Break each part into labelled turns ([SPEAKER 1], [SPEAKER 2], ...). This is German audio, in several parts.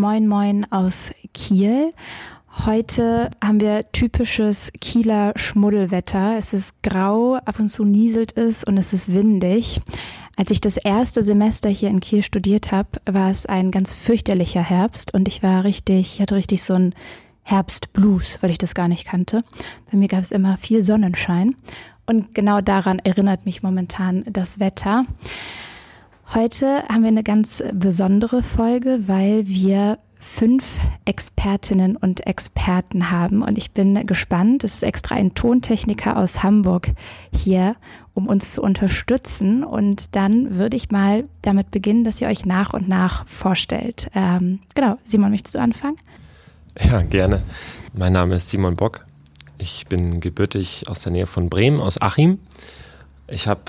[SPEAKER 1] Moin moin aus Kiel. Heute haben wir typisches Kieler Schmuddelwetter. Es ist grau, ab und zu nieselt es und es ist windig. Als ich das erste Semester hier in Kiel studiert habe, war es ein ganz fürchterlicher Herbst und ich war richtig, ich hatte richtig so ein Herbstblues, weil ich das gar nicht kannte. Bei mir gab es immer viel Sonnenschein und genau daran erinnert mich momentan das Wetter. Heute haben wir eine ganz besondere Folge, weil wir fünf Expertinnen und Experten haben. Und ich bin gespannt. Es ist extra ein Tontechniker aus Hamburg hier, um uns zu unterstützen. Und dann würde ich mal damit beginnen, dass ihr euch nach und nach vorstellt. Ähm, genau, Simon, möchtest du anfangen?
[SPEAKER 2] Ja, gerne. Mein Name ist Simon Bock. Ich bin gebürtig aus der Nähe von Bremen, aus Achim. Ich habe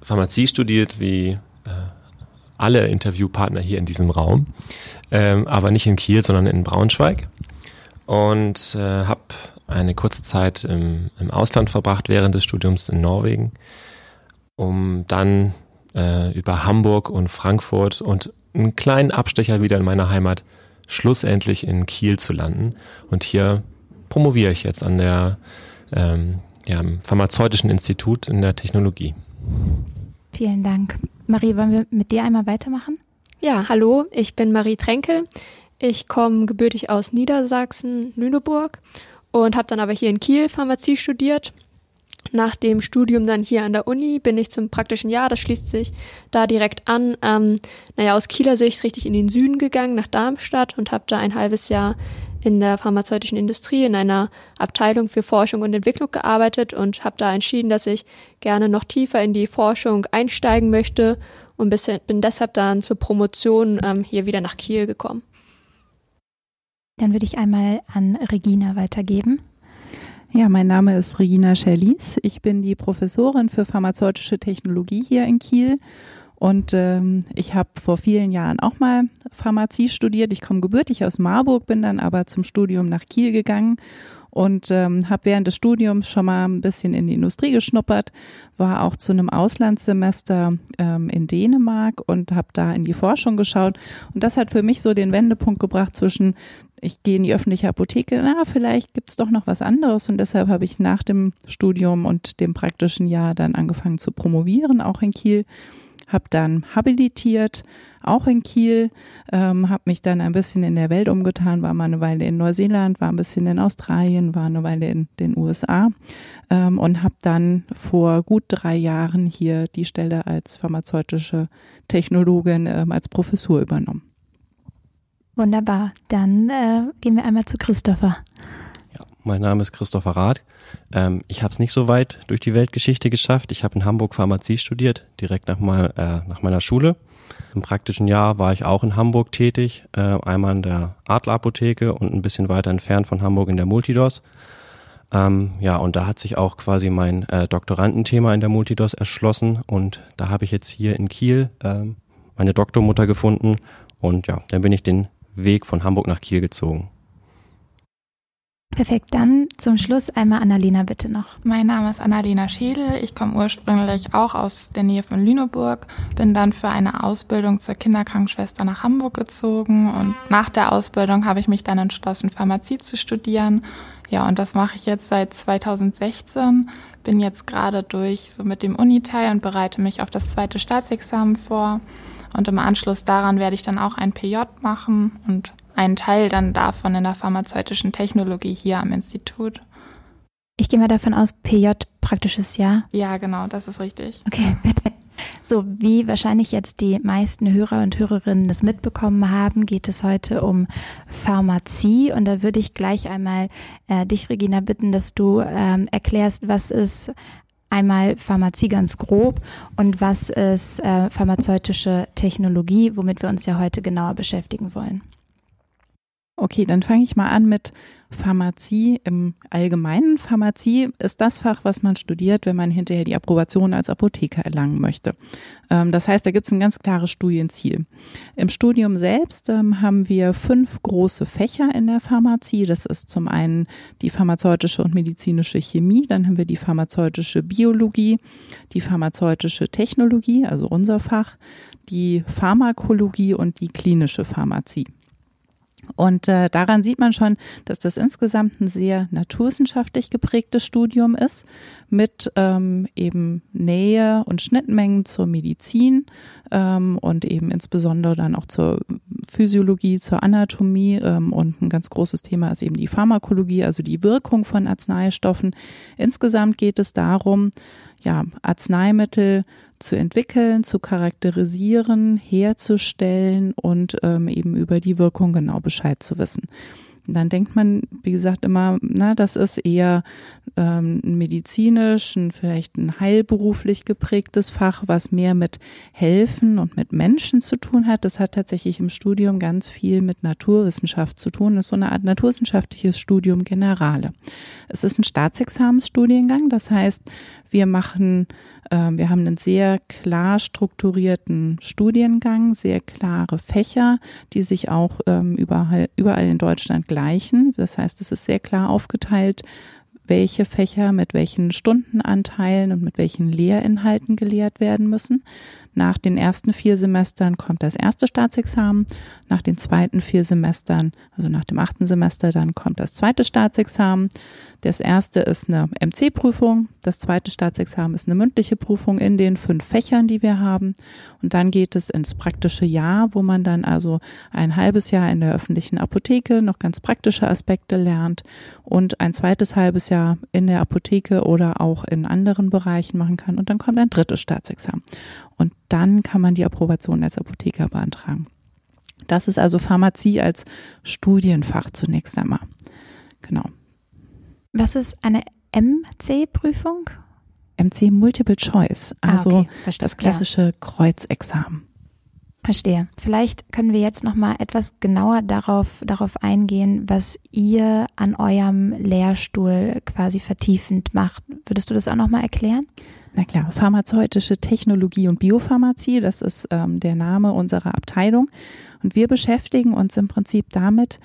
[SPEAKER 2] Pharmazie studiert, wie alle Interviewpartner hier in diesem Raum, ähm, aber nicht in Kiel, sondern in Braunschweig. Und äh, habe eine kurze Zeit im, im Ausland verbracht während des Studiums in Norwegen, um dann äh, über Hamburg und Frankfurt und einen kleinen Abstecher wieder in meiner Heimat schlussendlich in Kiel zu landen. Und hier promoviere ich jetzt an der ähm, ja, Pharmazeutischen Institut in der Technologie.
[SPEAKER 1] Vielen Dank. Marie, wollen wir mit dir einmal weitermachen?
[SPEAKER 3] Ja, hallo, ich bin Marie Tränkel. Ich komme gebürtig aus Niedersachsen, Lüneburg und habe dann aber hier in Kiel Pharmazie studiert. Nach dem Studium dann hier an der Uni bin ich zum praktischen Jahr, das schließt sich da direkt an, ähm, naja, aus Kieler Sicht richtig in den Süden gegangen, nach Darmstadt und habe da ein halbes Jahr in der pharmazeutischen Industrie in einer Abteilung für Forschung und Entwicklung gearbeitet und habe da entschieden, dass ich gerne noch tiefer in die Forschung einsteigen möchte und bin deshalb dann zur Promotion ähm, hier wieder nach Kiel gekommen.
[SPEAKER 1] Dann würde ich einmal an Regina weitergeben.
[SPEAKER 4] Ja, mein Name ist Regina Scherlies. Ich bin die Professorin für pharmazeutische Technologie hier in Kiel und ähm, ich habe vor vielen Jahren auch mal Pharmazie studiert. Ich komme gebürtig aus Marburg, bin dann aber zum Studium nach Kiel gegangen und ähm, habe während des Studiums schon mal ein bisschen in die Industrie geschnuppert, war auch zu einem Auslandssemester ähm, in Dänemark und habe da in die Forschung geschaut. Und das hat für mich so den Wendepunkt gebracht zwischen, ich gehe in die öffentliche Apotheke, na, vielleicht gibt's doch noch was anderes. Und deshalb habe ich nach dem Studium und dem praktischen Jahr dann angefangen zu promovieren, auch in Kiel habe dann habilitiert, auch in Kiel, ähm, habe mich dann ein bisschen in der Welt umgetan, war mal eine Weile in Neuseeland, war ein bisschen in Australien, war eine Weile in den USA ähm, und habe dann vor gut drei Jahren hier die Stelle als pharmazeutische Technologin ähm, als Professur übernommen.
[SPEAKER 1] Wunderbar. Dann äh, gehen wir einmal zu Christopher.
[SPEAKER 5] Mein Name ist Christopher Rath. Ähm, ich habe es nicht so weit durch die Weltgeschichte geschafft. Ich habe in Hamburg Pharmazie studiert, direkt nach, mal, äh, nach meiner Schule. Im praktischen Jahr war ich auch in Hamburg tätig, äh, einmal in der Adlerapotheke und ein bisschen weiter entfernt von Hamburg in der Multidos. Ähm, ja, und da hat sich auch quasi mein äh, Doktorandenthema in der Multidos erschlossen und da habe ich jetzt hier in Kiel äh, meine Doktormutter gefunden und ja, dann bin ich den Weg von Hamburg nach Kiel gezogen.
[SPEAKER 1] Perfekt, dann zum Schluss einmal Annalena bitte noch.
[SPEAKER 6] Mein Name ist Annalena Schädel. Ich komme ursprünglich auch aus der Nähe von Lüneburg, bin dann für eine Ausbildung zur Kinderkrankenschwester nach Hamburg gezogen und nach der Ausbildung habe ich mich dann entschlossen, Pharmazie zu studieren. Ja, und das mache ich jetzt seit 2016. Bin jetzt gerade durch so mit dem Uniteil und bereite mich auf das zweite Staatsexamen vor. Und im Anschluss daran werde ich dann auch ein PJ machen und einen Teil dann davon in der pharmazeutischen Technologie hier am Institut.
[SPEAKER 1] Ich gehe mal davon aus, PJ praktisches Jahr.
[SPEAKER 6] Ja, genau, das ist richtig.
[SPEAKER 1] Okay. So, wie wahrscheinlich jetzt die meisten Hörer und Hörerinnen das mitbekommen haben, geht es heute um Pharmazie. Und da würde ich gleich einmal äh, dich, Regina, bitten, dass du ähm, erklärst, was ist einmal Pharmazie ganz grob und was ist äh, pharmazeutische Technologie, womit wir uns ja heute genauer beschäftigen wollen.
[SPEAKER 4] Okay, dann fange ich mal an mit Pharmazie im Allgemeinen. Pharmazie ist das Fach, was man studiert, wenn man hinterher die Approbation als Apotheker erlangen möchte. Ähm, das heißt, da gibt es ein ganz klares Studienziel. Im Studium selbst ähm, haben wir fünf große Fächer in der Pharmazie. Das ist zum einen die pharmazeutische und medizinische Chemie, dann haben wir die pharmazeutische Biologie, die pharmazeutische Technologie, also unser Fach, die Pharmakologie und die klinische Pharmazie. Und äh, daran sieht man schon, dass das insgesamt ein sehr naturwissenschaftlich geprägtes Studium ist, mit ähm, eben Nähe und Schnittmengen zur Medizin ähm, und eben insbesondere dann auch zur Physiologie, zur Anatomie. Ähm, und ein ganz großes Thema ist eben die Pharmakologie, also die Wirkung von Arzneistoffen. Insgesamt geht es darum, ja, Arzneimittel zu entwickeln, zu charakterisieren, herzustellen und ähm, eben über die Wirkung genau Bescheid zu wissen. Dann denkt man, wie gesagt, immer, na, das ist eher ähm, ein medizinisch, ein, vielleicht ein heilberuflich geprägtes Fach, was mehr mit Helfen und mit Menschen zu tun hat. Das hat tatsächlich im Studium ganz viel mit Naturwissenschaft zu tun. Das ist so eine Art naturwissenschaftliches Studium Generale. Es ist ein Staatsexamensstudiengang, das heißt, wir machen wir haben einen sehr klar strukturierten Studiengang, sehr klare Fächer, die sich auch ähm, überall, überall in Deutschland gleichen. Das heißt, es ist sehr klar aufgeteilt, welche Fächer mit welchen Stundenanteilen und mit welchen Lehrinhalten gelehrt werden müssen. Nach den ersten vier Semestern kommt das erste Staatsexamen. Nach den zweiten vier Semestern, also nach dem achten Semester, dann kommt das zweite Staatsexamen. Das erste ist eine MC-Prüfung. Das zweite Staatsexamen ist eine mündliche Prüfung in den fünf Fächern, die wir haben. Und dann geht es ins praktische Jahr, wo man dann also ein halbes Jahr in der öffentlichen Apotheke noch ganz praktische Aspekte lernt und ein zweites halbes Jahr in der Apotheke oder auch in anderen Bereichen machen kann. Und dann kommt ein drittes Staatsexamen. Und dann kann man die Approbation als Apotheker beantragen. Das ist also Pharmazie als Studienfach zunächst einmal. Genau.
[SPEAKER 1] Was ist eine MC-Prüfung?
[SPEAKER 4] MC Multiple Choice, ah, also ah, okay. das klassische ja. Kreuzexamen.
[SPEAKER 1] Verstehe. Vielleicht können wir jetzt noch mal etwas genauer darauf, darauf eingehen, was ihr an eurem Lehrstuhl quasi vertiefend macht. Würdest du das auch noch mal erklären?
[SPEAKER 4] Na klar, pharmazeutische Technologie und Biopharmazie, das ist ähm, der Name unserer Abteilung. Und wir beschäftigen uns im Prinzip damit,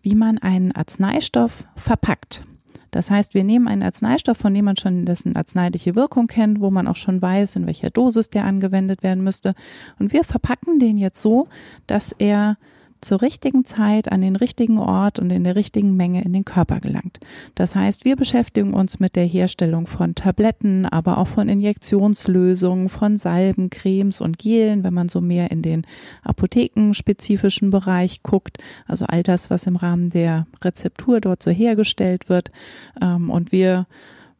[SPEAKER 4] wie man einen Arzneistoff verpackt. Das heißt, wir nehmen einen Arzneistoff, von dem man schon dessen arzneiliche Wirkung kennt, wo man auch schon weiß, in welcher Dosis der angewendet werden müsste. Und wir verpacken den jetzt so, dass er zur richtigen Zeit an den richtigen Ort und in der richtigen Menge in den Körper gelangt. Das heißt, wir beschäftigen uns mit der Herstellung von Tabletten, aber auch von Injektionslösungen, von Salben, Cremes und Gelen, wenn man so mehr in den apothekenspezifischen Bereich guckt. Also all das, was im Rahmen der Rezeptur dort so hergestellt wird. Ähm, und wir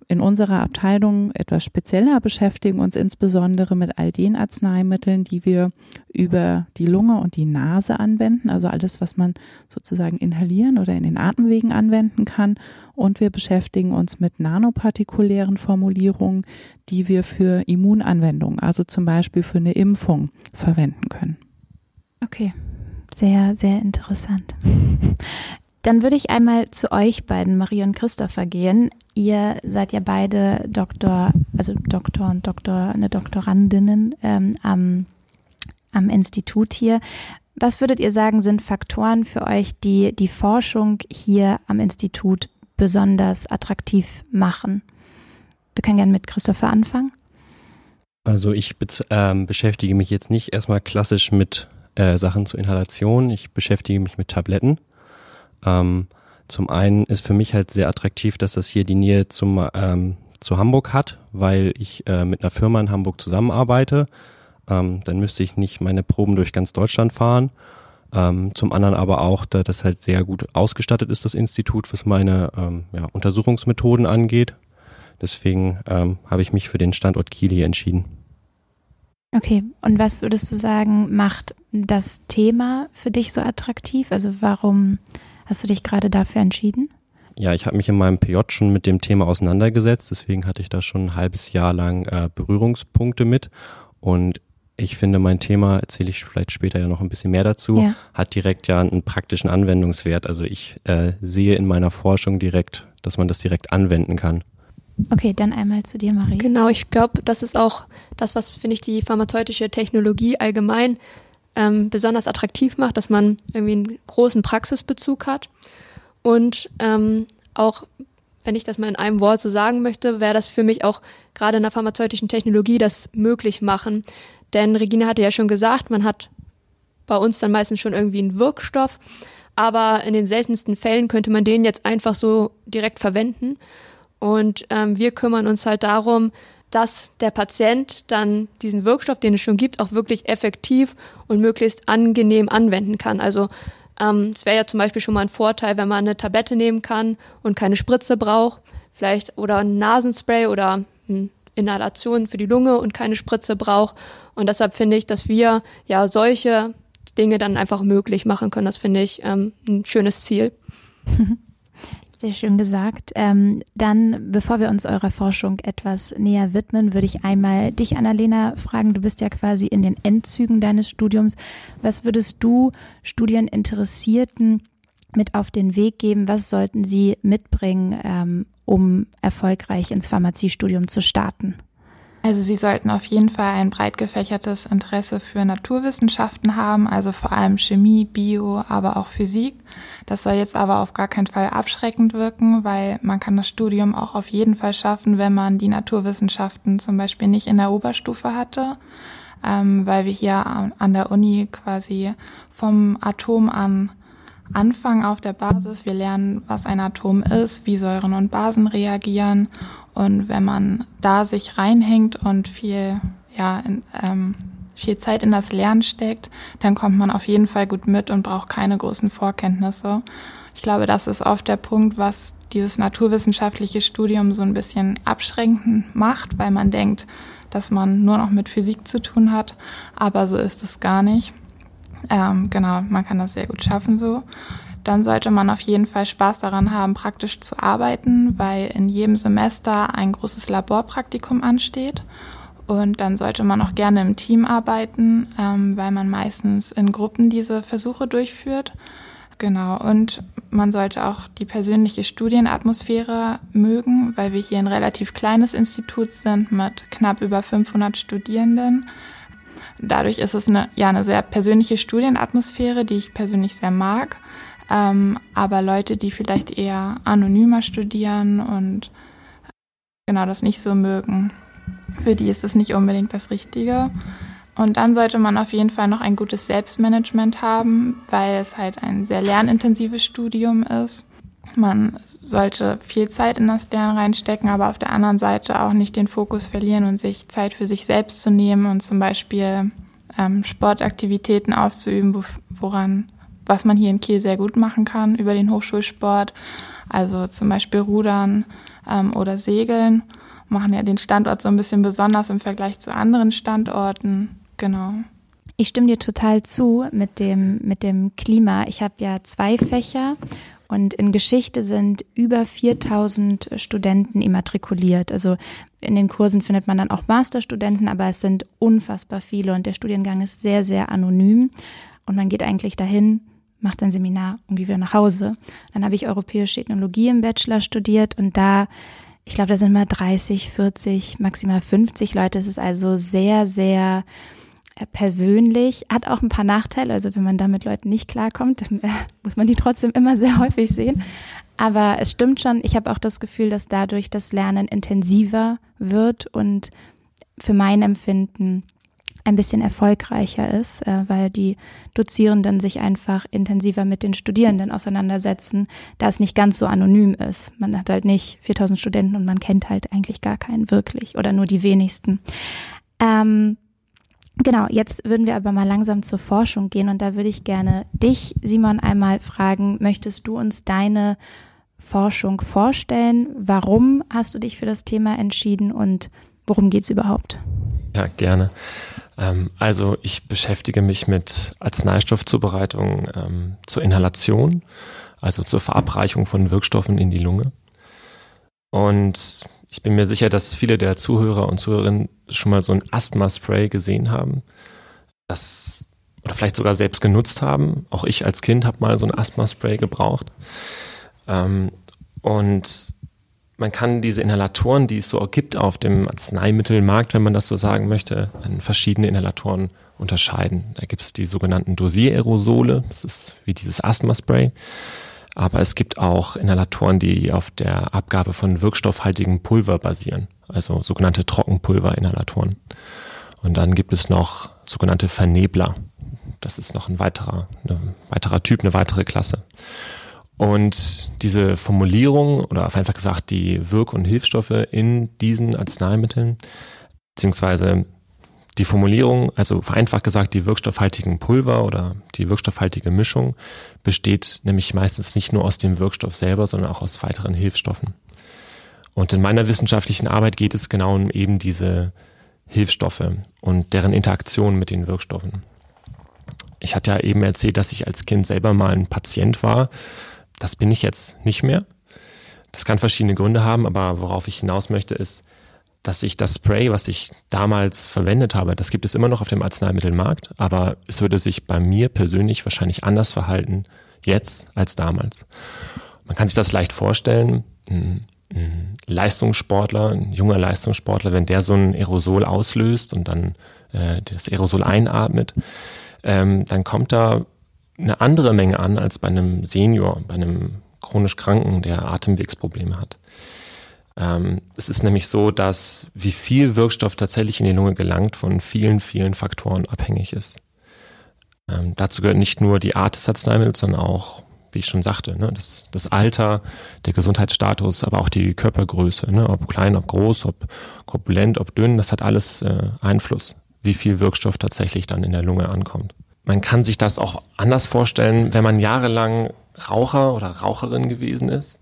[SPEAKER 4] in unserer Abteilung etwas spezieller beschäftigen uns insbesondere mit all den Arzneimitteln, die wir über die Lunge und die Nase anwenden, also alles, was man sozusagen inhalieren oder in den Atemwegen anwenden kann. Und wir beschäftigen uns mit nanopartikulären Formulierungen, die wir für Immunanwendungen, also zum Beispiel für eine Impfung, verwenden können.
[SPEAKER 1] Okay, sehr, sehr interessant. Dann würde ich einmal zu euch beiden, Marie und Christopher, gehen. Ihr seid ja beide Doktor, also Doktor und Doktor, eine Doktorandinnen ähm, am, am Institut hier. Was würdet ihr sagen, sind Faktoren für euch, die die Forschung hier am Institut besonders attraktiv machen? Wir können gerne mit Christopher anfangen.
[SPEAKER 5] Also ich ähm, beschäftige mich jetzt nicht erstmal klassisch mit äh, Sachen zur Inhalation. Ich beschäftige mich mit Tabletten. Ähm, zum einen ist für mich halt sehr attraktiv, dass das hier die Nähe zum, ähm, zu Hamburg hat, weil ich äh, mit einer Firma in Hamburg zusammenarbeite. Ähm, dann müsste ich nicht meine Proben durch ganz Deutschland fahren. Ähm, zum anderen aber auch, da das halt sehr gut ausgestattet ist, das Institut, was meine ähm, ja, Untersuchungsmethoden angeht. Deswegen ähm, habe ich mich für den Standort Kiel hier entschieden.
[SPEAKER 1] Okay, und was würdest du sagen, macht das Thema für dich so attraktiv? Also warum Hast du dich gerade dafür entschieden?
[SPEAKER 5] Ja, ich habe mich in meinem PJ schon mit dem Thema auseinandergesetzt, deswegen hatte ich da schon ein halbes Jahr lang äh, Berührungspunkte mit. Und ich finde, mein Thema, erzähle ich vielleicht später ja noch ein bisschen mehr dazu, ja. hat direkt ja einen praktischen Anwendungswert. Also ich äh, sehe in meiner Forschung direkt, dass man das direkt anwenden kann.
[SPEAKER 1] Okay, dann einmal zu dir, Marie.
[SPEAKER 3] Genau, ich glaube, das ist auch das, was, finde ich, die pharmazeutische Technologie allgemein ähm, besonders attraktiv macht, dass man irgendwie einen großen Praxisbezug hat. Und ähm, auch, wenn ich das mal in einem Wort so sagen möchte, wäre das für mich auch gerade in der pharmazeutischen Technologie das möglich machen. Denn Regina hatte ja schon gesagt, man hat bei uns dann meistens schon irgendwie einen Wirkstoff, aber in den seltensten Fällen könnte man den jetzt einfach so direkt verwenden. Und ähm, wir kümmern uns halt darum, dass der Patient dann diesen Wirkstoff, den es schon gibt, auch wirklich effektiv und möglichst angenehm anwenden kann. Also ähm, es wäre ja zum Beispiel schon mal ein Vorteil, wenn man eine Tablette nehmen kann und keine Spritze braucht, vielleicht oder ein Nasenspray oder ein Inhalation für die Lunge und keine Spritze braucht. Und deshalb finde ich, dass wir ja solche Dinge dann einfach möglich machen können. Das finde ich ähm, ein schönes Ziel.
[SPEAKER 1] Sehr schön gesagt. Ähm, dann, bevor wir uns eurer Forschung etwas näher widmen, würde ich einmal dich, Annalena, fragen. Du bist ja quasi in den Endzügen deines Studiums. Was würdest du Studieninteressierten mit auf den Weg geben? Was sollten sie mitbringen, ähm, um erfolgreich ins Pharmaziestudium zu starten?
[SPEAKER 6] Also Sie sollten auf jeden Fall ein breit gefächertes Interesse für Naturwissenschaften haben, also vor allem Chemie, Bio, aber auch Physik. Das soll jetzt aber auf gar keinen Fall abschreckend wirken, weil man kann das Studium auch auf jeden Fall schaffen, wenn man die Naturwissenschaften zum Beispiel nicht in der Oberstufe hatte, ähm, weil wir hier an der Uni quasi vom Atom an anfangen auf der Basis. Wir lernen, was ein Atom ist, wie Säuren und Basen reagieren und wenn man da sich reinhängt und viel, ja, in, ähm, viel Zeit in das Lernen steckt, dann kommt man auf jeden Fall gut mit und braucht keine großen Vorkenntnisse. Ich glaube, das ist oft der Punkt, was dieses naturwissenschaftliche Studium so ein bisschen abschränkend macht, weil man denkt, dass man nur noch mit Physik zu tun hat, aber so ist es gar nicht. Ähm, genau, man kann das sehr gut schaffen so dann sollte man auf jeden Fall Spaß daran haben, praktisch zu arbeiten, weil in jedem Semester ein großes Laborpraktikum ansteht. Und dann sollte man auch gerne im Team arbeiten, ähm, weil man meistens in Gruppen diese Versuche durchführt. Genau, und man sollte auch die persönliche Studienatmosphäre mögen, weil wir hier ein relativ kleines Institut sind mit knapp über 500 Studierenden. Dadurch ist es eine, ja, eine sehr persönliche Studienatmosphäre, die ich persönlich sehr mag. Ähm, aber Leute, die vielleicht eher anonymer studieren und genau das nicht so mögen, für die ist es nicht unbedingt das Richtige. Und dann sollte man auf jeden Fall noch ein gutes Selbstmanagement haben, weil es halt ein sehr lernintensives Studium ist. Man sollte viel Zeit in das Lernen reinstecken, aber auf der anderen Seite auch nicht den Fokus verlieren und sich Zeit für sich selbst zu nehmen und zum Beispiel ähm, Sportaktivitäten auszuüben, woran was man hier in Kiel sehr gut machen kann über den Hochschulsport. Also zum Beispiel Rudern ähm, oder Segeln machen ja den Standort so ein bisschen besonders im Vergleich zu anderen Standorten. Genau.
[SPEAKER 1] Ich stimme dir total zu mit dem, mit dem Klima. Ich habe ja zwei Fächer und in Geschichte sind über 4000 Studenten immatrikuliert. Also in den Kursen findet man dann auch Masterstudenten, aber es sind unfassbar viele und der Studiengang ist sehr, sehr anonym. Und man geht eigentlich dahin, macht ein Seminar und geht wieder nach Hause. Dann habe ich Europäische Ethnologie im Bachelor studiert und da, ich glaube, da sind mal 30, 40, maximal 50 Leute. Es ist also sehr, sehr äh, persönlich, hat auch ein paar Nachteile. Also wenn man da mit Leuten nicht klarkommt, dann äh, muss man die trotzdem immer sehr häufig sehen. Aber es stimmt schon, ich habe auch das Gefühl, dass dadurch das Lernen intensiver wird und für mein Empfinden ein bisschen erfolgreicher ist, äh, weil die Dozierenden sich einfach intensiver mit den Studierenden auseinandersetzen, da es nicht ganz so anonym ist. Man hat halt nicht 4000 Studenten und man kennt halt eigentlich gar keinen wirklich oder nur die wenigsten. Ähm, Genau, jetzt würden wir aber mal langsam zur Forschung gehen und da würde ich gerne dich, Simon, einmal fragen, möchtest du uns deine Forschung vorstellen? Warum hast du dich für das Thema entschieden und worum geht es überhaupt?
[SPEAKER 2] Ja, gerne. Ähm, also ich beschäftige mich mit Arzneistoffzubereitung ähm, zur Inhalation, also zur Verabreichung von Wirkstoffen in die Lunge. Und Ich bin mir sicher, dass viele der Zuhörer und Zuhörerinnen schon mal so ein Asthma-Spray gesehen haben. Das oder vielleicht sogar selbst genutzt haben. Auch ich als Kind habe mal so ein Asthma-Spray gebraucht. Ähm, und man kann diese Inhalatoren, die es so gibt auf dem Arzneimittelmarkt, wenn man das so sagen möchte, in verschiedene Inhalatoren unterscheiden. Da gibt es die sogenannten Dosiererosole, das ist wie dieses Asthma-Spray. Aber es gibt auch Inhalatoren, die auf der Abgabe von wirkstoffhaltigem Pulver basieren, also sogenannte Trockenpulverinhalatoren. Und dann gibt es noch sogenannte Vernebler. Das ist noch ein weiterer, ein weiterer Typ, eine weitere Klasse. Und diese Formulierung oder einfach gesagt die Wirk- und Hilfsstoffe in diesen Arzneimitteln, beziehungsweise die Formulierung, also vereinfacht gesagt, die wirkstoffhaltigen Pulver oder die wirkstoffhaltige Mischung besteht nämlich meistens nicht nur aus dem Wirkstoff selber, sondern auch aus weiteren Hilfsstoffen. Und in meiner wissenschaftlichen Arbeit geht es genau um eben diese Hilfsstoffe und deren Interaktion mit den Wirkstoffen. Ich hatte ja eben erzählt, dass ich als Kind selber mal ein Patient war das bin ich jetzt nicht mehr. Das kann verschiedene Gründe haben, aber worauf ich hinaus möchte, ist, dass ich das Spray, was ich damals verwendet habe, das gibt es immer noch auf dem Arzneimittelmarkt, aber es würde sich bei mir persönlich wahrscheinlich anders verhalten jetzt als damals. Man kann sich das leicht vorstellen. Ein, Leistungssportler, ein junger Leistungssportler, wenn der so ein Aerosol auslöst und dann äh, das Aerosol einatmet, ähm, dann kommt da eine andere Menge an als bei einem Senior, bei einem chronisch Kranken, der Atemwegsprobleme hat. Ähm, es ist nämlich so, dass wie viel Wirkstoff tatsächlich in die Lunge gelangt, von vielen, vielen Faktoren abhängig ist. Ähm, dazu gehört nicht nur die Art des Arzneimittels, sondern auch, wie ich schon sagte, ne, das, das Alter, der Gesundheitsstatus, aber auch die Körpergröße, ne, ob klein, ob groß, ob korpulent, ob dünn, das hat alles äh, Einfluss, wie viel Wirkstoff tatsächlich dann in der Lunge ankommt. Man kann sich das auch anders vorstellen, wenn man jahrelang Raucher oder Raucherin gewesen ist.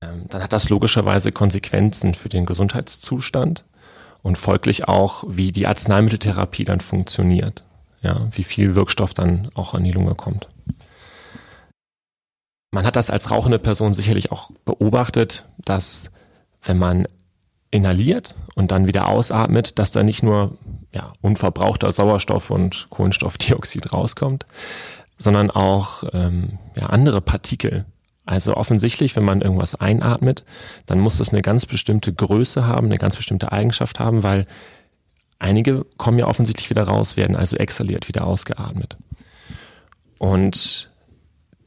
[SPEAKER 2] Ähm, dann hat das logischerweise Konsequenzen für den Gesundheitszustand und folglich auch, wie die Arzneimitteltherapie dann funktioniert. Ja, wie viel Wirkstoff dann auch an die Lunge kommt. Man hat das als rauchende Person sicherlich auch beobachtet, dass wenn man inhaliert und dann wieder ausatmet, dass da nicht nur ja, unverbrauchter Sauerstoff und Kohlenstoffdioxid rauskommt, sondern auch ähm, ja, andere Partikel. Also offensichtlich, wenn man irgendwas einatmet, dann muss das eine ganz bestimmte Größe haben, eine ganz bestimmte Eigenschaft haben, weil einige kommen ja offensichtlich wieder raus, werden also exhaliert, wieder ausgeatmet. Und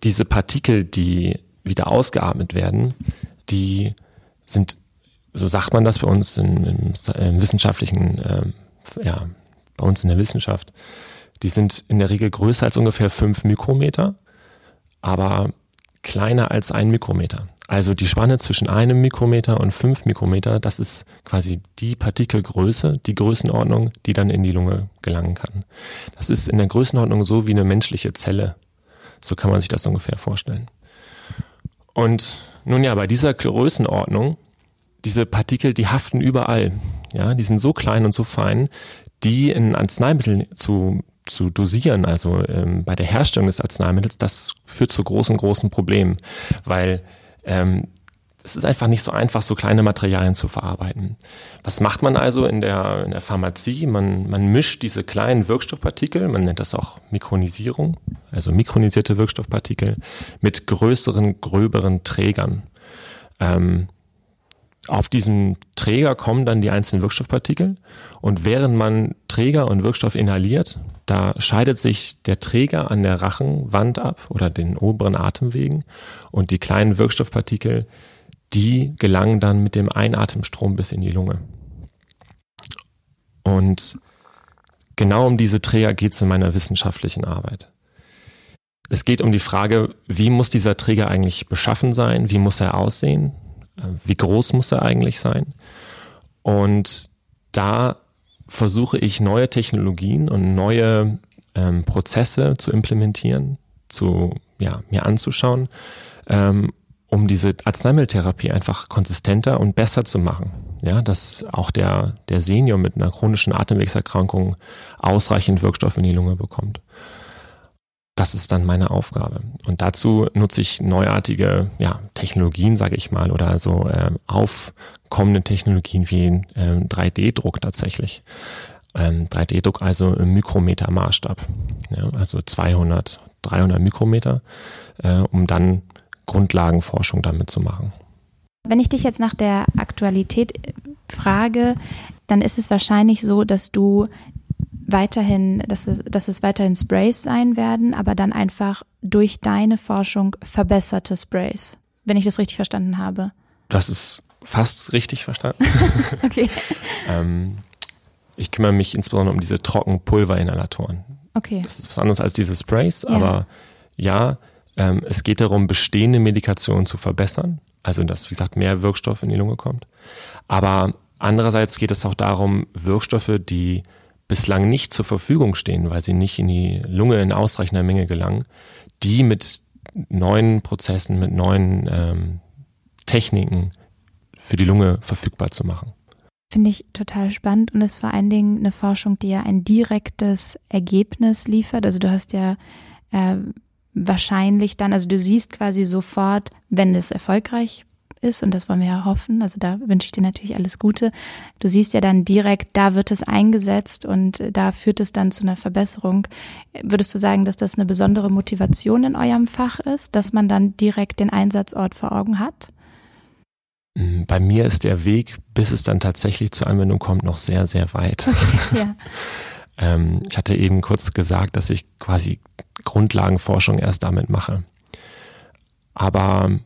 [SPEAKER 2] diese Partikel, die wieder ausgeatmet werden, die sind so sagt man das bei uns in, im, im wissenschaftlichen, äh, ja, bei uns in der Wissenschaft, die sind in der Regel größer als ungefähr fünf Mikrometer, aber kleiner als ein Mikrometer. Also die Spanne zwischen einem Mikrometer und fünf Mikrometer, das ist quasi die Partikelgröße, die Größenordnung, die dann in die Lunge gelangen kann. Das ist in der Größenordnung so wie eine menschliche Zelle. So kann man sich das ungefähr vorstellen. Und nun ja, bei dieser Größenordnung diese Partikel, die haften überall. Ja, die sind so klein und so fein, die in Arzneimitteln zu zu dosieren, also ähm, bei der Herstellung des Arzneimittels, das führt zu großen, großen Problemen, weil ähm, es ist einfach nicht so einfach, so kleine Materialien zu verarbeiten. Was macht man also in der, in der Pharmazie? Man, man mischt diese kleinen Wirkstoffpartikel, man nennt das auch Mikronisierung, also mikronisierte Wirkstoffpartikel, mit größeren, gröberen Trägern. Ähm, auf diesen Träger kommen dann die einzelnen Wirkstoffpartikel und während man Träger und Wirkstoff inhaliert, da scheidet sich der Träger an der Rachenwand ab oder den oberen Atemwegen und die kleinen Wirkstoffpartikel, die gelangen dann mit dem Einatemstrom bis in die Lunge. Und genau um diese Träger geht es in meiner wissenschaftlichen Arbeit. Es geht um die Frage, wie muss dieser Träger eigentlich beschaffen sein? Wie muss er aussehen? Äh, wie groß muss er eigentlich sein? Und da versuche ich neue Technologien und neue ähm, Prozesse zu implementieren, zu ja, mir anzuschauen, ähm, um diese Arzneimitteltherapie einfach konsistenter und besser zu machen. Ja, dass auch der, der Senior mit einer chronischen Atemwegserkrankung ausreichend Wirkstoff in die Lunge bekommt. Das ist dann meine Aufgabe. Und dazu nutze ich neuartige ja, Technologien, sage ich mal, oder so äh, aufkommende Technologien wie äh, 3D-Druck tatsächlich. Ähm, 3D-Druck also im Mikrometer-Maßstab, ja, also 200, 300 Mikrometer, äh, um dann Grundlagenforschung damit zu machen.
[SPEAKER 1] Wenn ich dich jetzt nach der Aktualität äh, frage, dann ist es wahrscheinlich so, dass du weiterhin, dass es, dass es weiterhin Sprays sein werden, aber dann einfach durch deine Forschung verbesserte Sprays, wenn ich das richtig verstanden habe.
[SPEAKER 2] Das ist fast richtig verstanden.
[SPEAKER 1] okay.
[SPEAKER 2] ähm, ich kümmere mich insbesondere um diese Trockenpulverinhalatoren.
[SPEAKER 1] Okay.
[SPEAKER 2] Das ist was anderes als diese Sprays, ja. aber ja, ähm, es geht darum, bestehende Medikationen zu verbessern, also dass, wie gesagt, mehr Wirkstoff in die Lunge kommt. Aber andererseits geht es auch darum, Wirkstoffe, die bislang nicht zur Verfügung stehen, weil sie nicht in die Lunge in ausreichender Menge gelangen, die mit neuen Prozessen, mit neuen ähm, Techniken für die Lunge verfügbar zu machen.
[SPEAKER 1] Finde ich total spannend und ist vor allen Dingen eine Forschung, die ja ein direktes Ergebnis liefert. Also du hast ja äh, wahrscheinlich dann, also du siehst quasi sofort, wenn es erfolgreich ist und das wollen wir ja hoffen. Also da wünsche ich dir natürlich alles Gute. Du siehst ja dann direkt, da wird es eingesetzt und da führt es dann zu einer Verbesserung. Würdest du sagen, dass das eine besondere Motivation in eurem Fach ist, dass man dann direkt den Einsatzort vor Augen hat?
[SPEAKER 2] Mm, bei mir ist der Weg, bis es dann tatsächlich zur Anwendung kommt, noch sehr, sehr weit. Okay, ja. ähm, ich hatte eben kurz gesagt, dass ich quasi Grundlagenforschung erst damit mache. Aber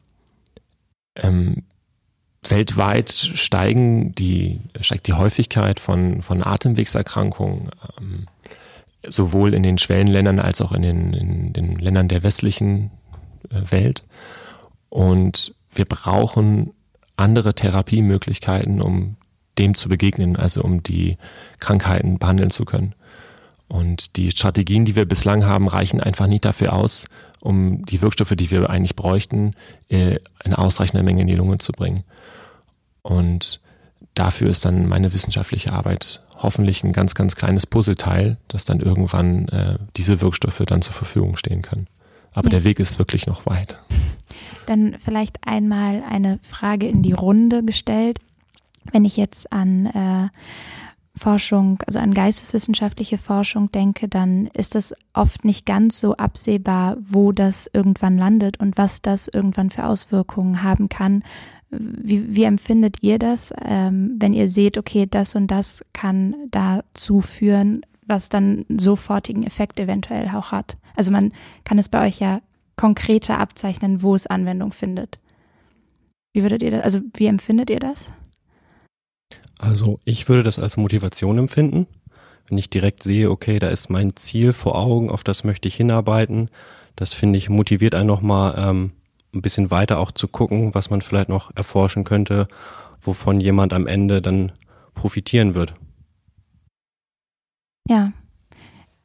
[SPEAKER 2] ähm, weltweit steigen die, steigt die Häufigkeit von, von Atemwegserkrankungen, ähm, sowohl in den Schwellenländern als auch in den, in den Ländern der westlichen äh, Welt. Und wir brauchen andere Therapiemöglichkeiten, um dem zu begegnen, also um die Krankheiten behandeln zu können. Und die Strategien, die wir bislang haben, reichen einfach nicht dafür aus, um die Wirkstoffe, die wir eigentlich bräuchten, äh, in ausreichender Menge in die Lunge zu bringen. Und dafür ist dann meine wissenschaftliche Arbeit hoffentlich ein ganz, ganz kleines Puzzleteil, dass dann irgendwann äh, diese Wirkstoffe dann zur Verfügung stehen können. Aber ja. der Weg ist wirklich noch weit.
[SPEAKER 1] Dann vielleicht einmal eine Frage in die Runde gestellt. Wenn ich jetzt an äh, Forschung, also an geisteswissenschaftliche Forschung denke, dann ist es oft nicht ganz so absehbar, wo das irgendwann landet und was das irgendwann für Auswirkungen haben kann. Wie, wie empfindet ihr das, ähm, wenn ihr seht, okay, das und das kann dazu führen, was dann sofortigen Effekt eventuell auch hat? Also man kann es bei euch ja konkreter abzeichnen, wo es Anwendung findet. Wie würdet ihr das, also wie empfindet ihr das?
[SPEAKER 5] Also ich würde das als Motivation empfinden, wenn ich direkt sehe, okay, da ist mein Ziel vor Augen, auf das möchte ich hinarbeiten. Das finde ich motiviert einen nochmal ähm, ein bisschen weiter auch zu gucken, was man vielleicht noch erforschen könnte, wovon jemand am Ende dann profitieren wird.
[SPEAKER 1] Ja.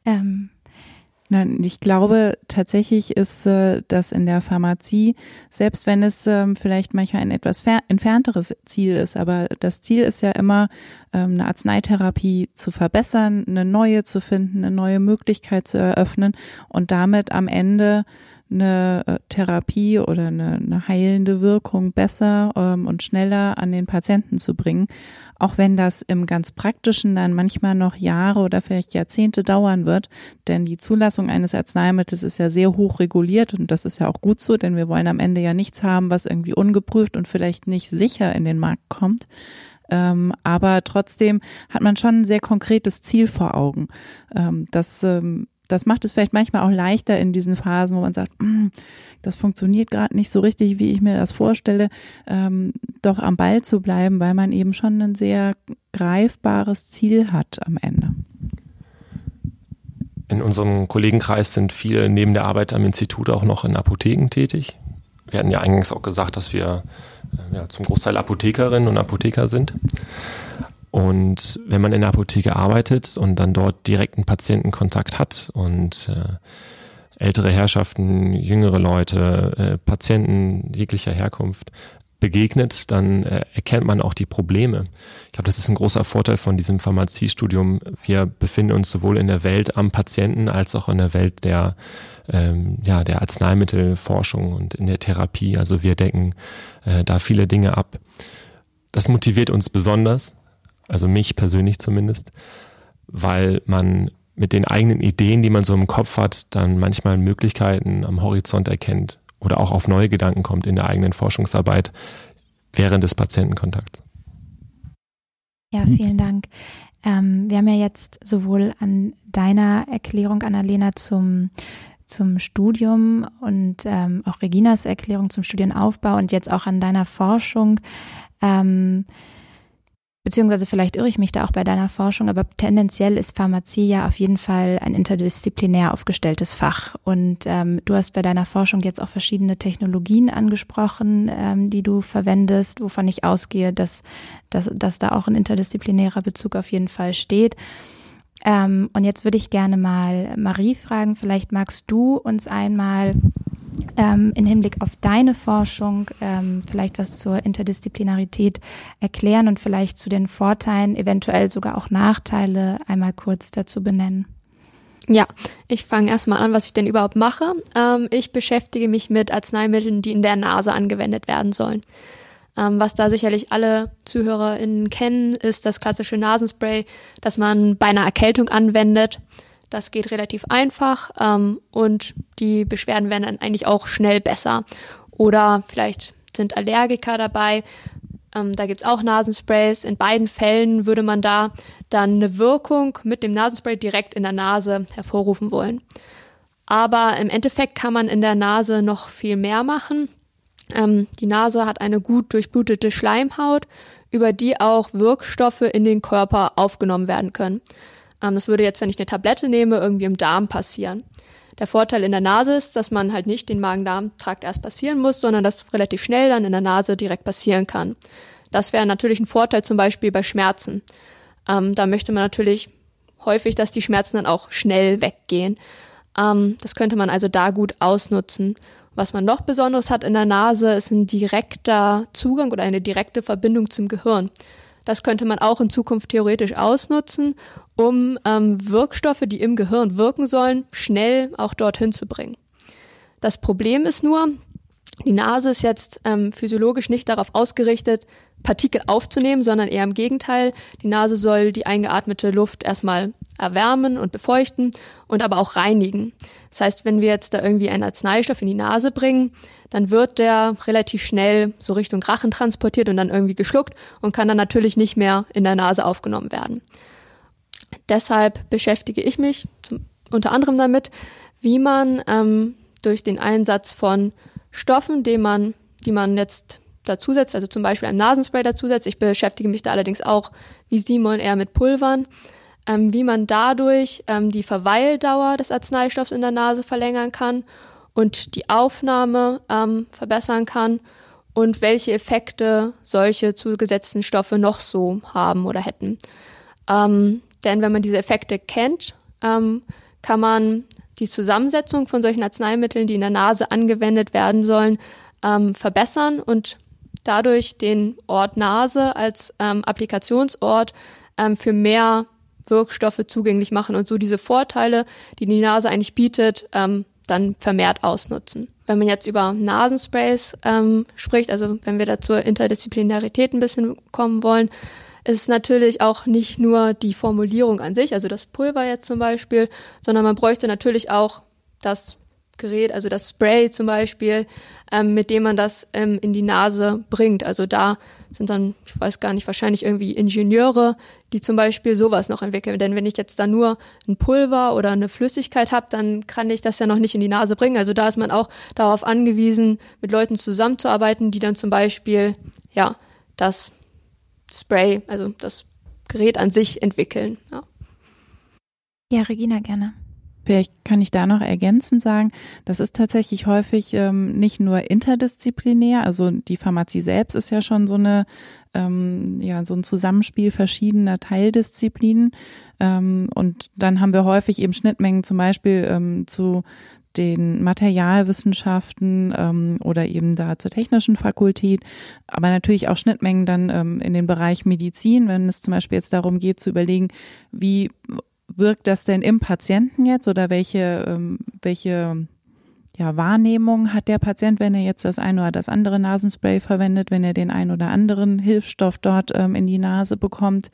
[SPEAKER 1] Ähm,
[SPEAKER 4] Nein, ich glaube tatsächlich ist äh, das in der Pharmazie, selbst wenn es ähm, vielleicht manchmal ein etwas entfernteres Ziel ist, aber das Ziel ist ja immer, ähm, eine Arzneitherapie zu verbessern, eine neue zu finden, eine neue Möglichkeit zu eröffnen und damit am Ende eine äh, Therapie oder eine, eine heilende Wirkung besser ähm, und schneller an den Patienten zu bringen auch wenn das im ganz praktischen dann manchmal noch Jahre oder vielleicht Jahrzehnte dauern wird, denn die Zulassung eines Arzneimittels ist ja sehr hoch reguliert und das ist ja auch gut so, denn wir wollen am Ende ja nichts haben, was irgendwie ungeprüft und vielleicht nicht sicher in den Markt kommt. Ähm, aber trotzdem hat man schon ein sehr konkretes Ziel vor Augen. Ähm, das, ähm, das macht es vielleicht manchmal auch leichter in diesen Phasen, wo man sagt, mm, das funktioniert gerade nicht so richtig, wie ich mir das vorstelle, ähm, doch am Ball zu bleiben, weil man eben schon ein sehr greifbares Ziel hat am Ende.
[SPEAKER 2] In unserem Kollegenkreis sind viele neben der Arbeit am Institut auch noch in Apotheken tätig. Wir hatten ja eingangs auch gesagt, dass wir äh, ja, zum Großteil Apothekerinnen und Apotheker sind. Und wenn man in der Apotheke arbeitet und dann dort direkten Patientenkontakt hat und äh, ältere Herrschaften, jüngere Leute, äh, Patienten jeglicher Herkunft, begegnet, dann äh, erkennt man auch die Probleme. Ich glaube, das ist ein großer Vorteil von diesem Pharmaziestudium. Wir befinden uns sowohl in der Welt am Patienten als auch in der Welt der, ähm, ja, der Arzneimittelforschung und in der Therapie. Also wir decken äh, da viele Dinge ab. Das motiviert uns besonders, also mich persönlich zumindest, weil man mit den eigenen Ideen, die man so im Kopf hat, dann manchmal Möglichkeiten am Horizont erkennt oder auch auf neue Gedanken kommt in der eigenen Forschungsarbeit während des Patientenkontakts.
[SPEAKER 1] Ja, vielen Dank. Ähm, wir haben ja jetzt sowohl an deiner Erklärung, Annalena, zum, zum Studium und ähm, auch Reginas Erklärung zum Studienaufbau und jetzt auch an deiner Forschung ähm, beziehungsweise vielleicht irre ich mich da auch bei deiner Forschung, aber tendenziell ist Pharmazie ja auf jeden Fall ein interdisziplinär aufgestelltes Fach. Und ähm, du hast bei deiner Forschung jetzt auch verschiedene Technologien angesprochen, ähm, die du verwendest, wovon ich ausgehe, dass, dass, dass da auch ein interdisziplinärer Bezug auf jeden Fall steht. Ähm, und jetzt würde ich gerne mal Marie fragen, vielleicht magst du uns einmal ähm, in Hinblick auf deine Forschung ähm, vielleicht was zur Interdisziplinarität erklären und vielleicht zu den Vorteilen, eventuell sogar auch Nachteile einmal kurz dazu benennen.
[SPEAKER 3] Ja, ich fange erstmal an, was ich denn überhaupt mache. Ähm, ich beschäftige mich mit Arzneimitteln, die in der Nase angewendet werden sollen. Ähm, was da sicherlich alle ZuhörerInnen kennen, ist das klassische Nasenspray, das man bei einer Erkältung anwendet. Das geht relativ einfach ähm, und die Beschwerden werden dann eigentlich auch schnell besser. Oder vielleicht sind Allergiker dabei. Ähm, da gibt's auch Nasensprays. In beiden Fällen würde man da dann eine Wirkung mit dem Nasenspray direkt in der Nase hervorrufen wollen. Aber im Endeffekt kann man in der Nase noch viel mehr machen. Ähm, die Nase hat eine gut durchblutete Schleimhaut, über die auch Wirkstoffe in den Körper aufgenommen werden können. Ähm, das würde jetzt, wenn ich eine Tablette nehme, irgendwie im Darm passieren. Der Vorteil in der Nase ist, dass man halt nicht den Magen-Darm-Trakt erst passieren muss, sondern das relativ schnell dann in der Nase direkt passieren kann. Das wäre natürlich ein Vorteil zum Beispiel bei Schmerzen. Ähm, da möchte man natürlich häufig, dass die Schmerzen dann auch schnell weggehen. Ähm, das könnte man also da gut ausnutzen. Was man noch Besonderes hat in der Nase, ist ein direkter Zugang oder eine direkte Verbindung zum Gehirn. Das könnte man auch in Zukunft theoretisch ausnutzen, um ähm, Wirkstoffe, die im Gehirn wirken sollen, schnell auch dorthin zu bringen. Das Problem ist nur, die Nase ist jetzt ähm, physiologisch nicht darauf ausgerichtet, Partikel aufzunehmen, sondern eher im Gegenteil. Die Nase soll die eingeatmete Luft erstmal erwärmen und befeuchten und aber auch reinigen. Das heißt, wenn wir jetzt da irgendwie einen Arzneistoff in die Nase bringen, dann wird der relativ schnell so Richtung Rachen transportiert und dann irgendwie geschluckt und kann dann natürlich nicht mehr in der Nase aufgenommen werden. Deshalb beschäftige ich mich zum, unter anderem damit, wie man ähm, durch den Einsatz von Stoffen, die man, die man jetzt dazusetzt, also zum Beispiel ein Nasenspray dazusetzt. Ich beschäftige mich da allerdings auch, wie Simon, eher mit Pulvern, ähm, wie man dadurch ähm, die Verweildauer des Arzneistoffs in der Nase verlängern kann und die Aufnahme ähm, verbessern kann und welche Effekte solche zugesetzten Stoffe noch so haben oder hätten. Ähm, denn wenn man diese Effekte kennt, ähm, kann man die Zusammensetzung von solchen Arzneimitteln, die in der Nase angewendet werden sollen, ähm, verbessern und dadurch den Ort Nase als ähm, Applikationsort ähm, für mehr Wirkstoffe zugänglich machen und so diese Vorteile, die die Nase eigentlich bietet, ähm, dann vermehrt ausnutzen. Wenn man jetzt über Nasensprays ähm, spricht, also wenn wir da zur Interdisziplinarität ein bisschen kommen wollen, ist natürlich auch nicht nur die Formulierung an sich, also das Pulver jetzt zum Beispiel, sondern man bräuchte natürlich auch das Gerät, also das Spray zum Beispiel, ähm, mit dem man das ähm, in die Nase bringt. Also da sind dann, ich weiß gar nicht, wahrscheinlich irgendwie Ingenieure, die zum Beispiel sowas noch entwickeln. Denn wenn ich jetzt da nur ein Pulver oder eine Flüssigkeit habe, dann kann ich das ja noch nicht in die Nase bringen. Also da ist man auch darauf angewiesen, mit Leuten zusammenzuarbeiten, die dann zum Beispiel ja das Spray, also das Gerät an sich entwickeln. Ja,
[SPEAKER 1] ja Regina gerne.
[SPEAKER 4] Vielleicht kann ich da noch ergänzend sagen, das ist tatsächlich häufig ähm, nicht nur interdisziplinär, also die Pharmazie selbst ist ja schon so eine ähm, ja so ein Zusammenspiel verschiedener Teildisziplinen ähm, und dann haben wir häufig eben Schnittmengen zum Beispiel ähm, zu den Materialwissenschaften ähm, oder eben da zur technischen Fakultät, aber natürlich auch Schnittmengen dann ähm, in den Bereich Medizin, wenn es zum Beispiel jetzt darum geht zu überlegen, wie wirkt das denn im Patienten jetzt oder welche, ähm, welche ja, Wahrnehmung hat der Patient, wenn er jetzt das eine oder das andere Nasenspray verwendet, wenn er den einen oder anderen Hilfsstoff dort ähm, in die Nase bekommt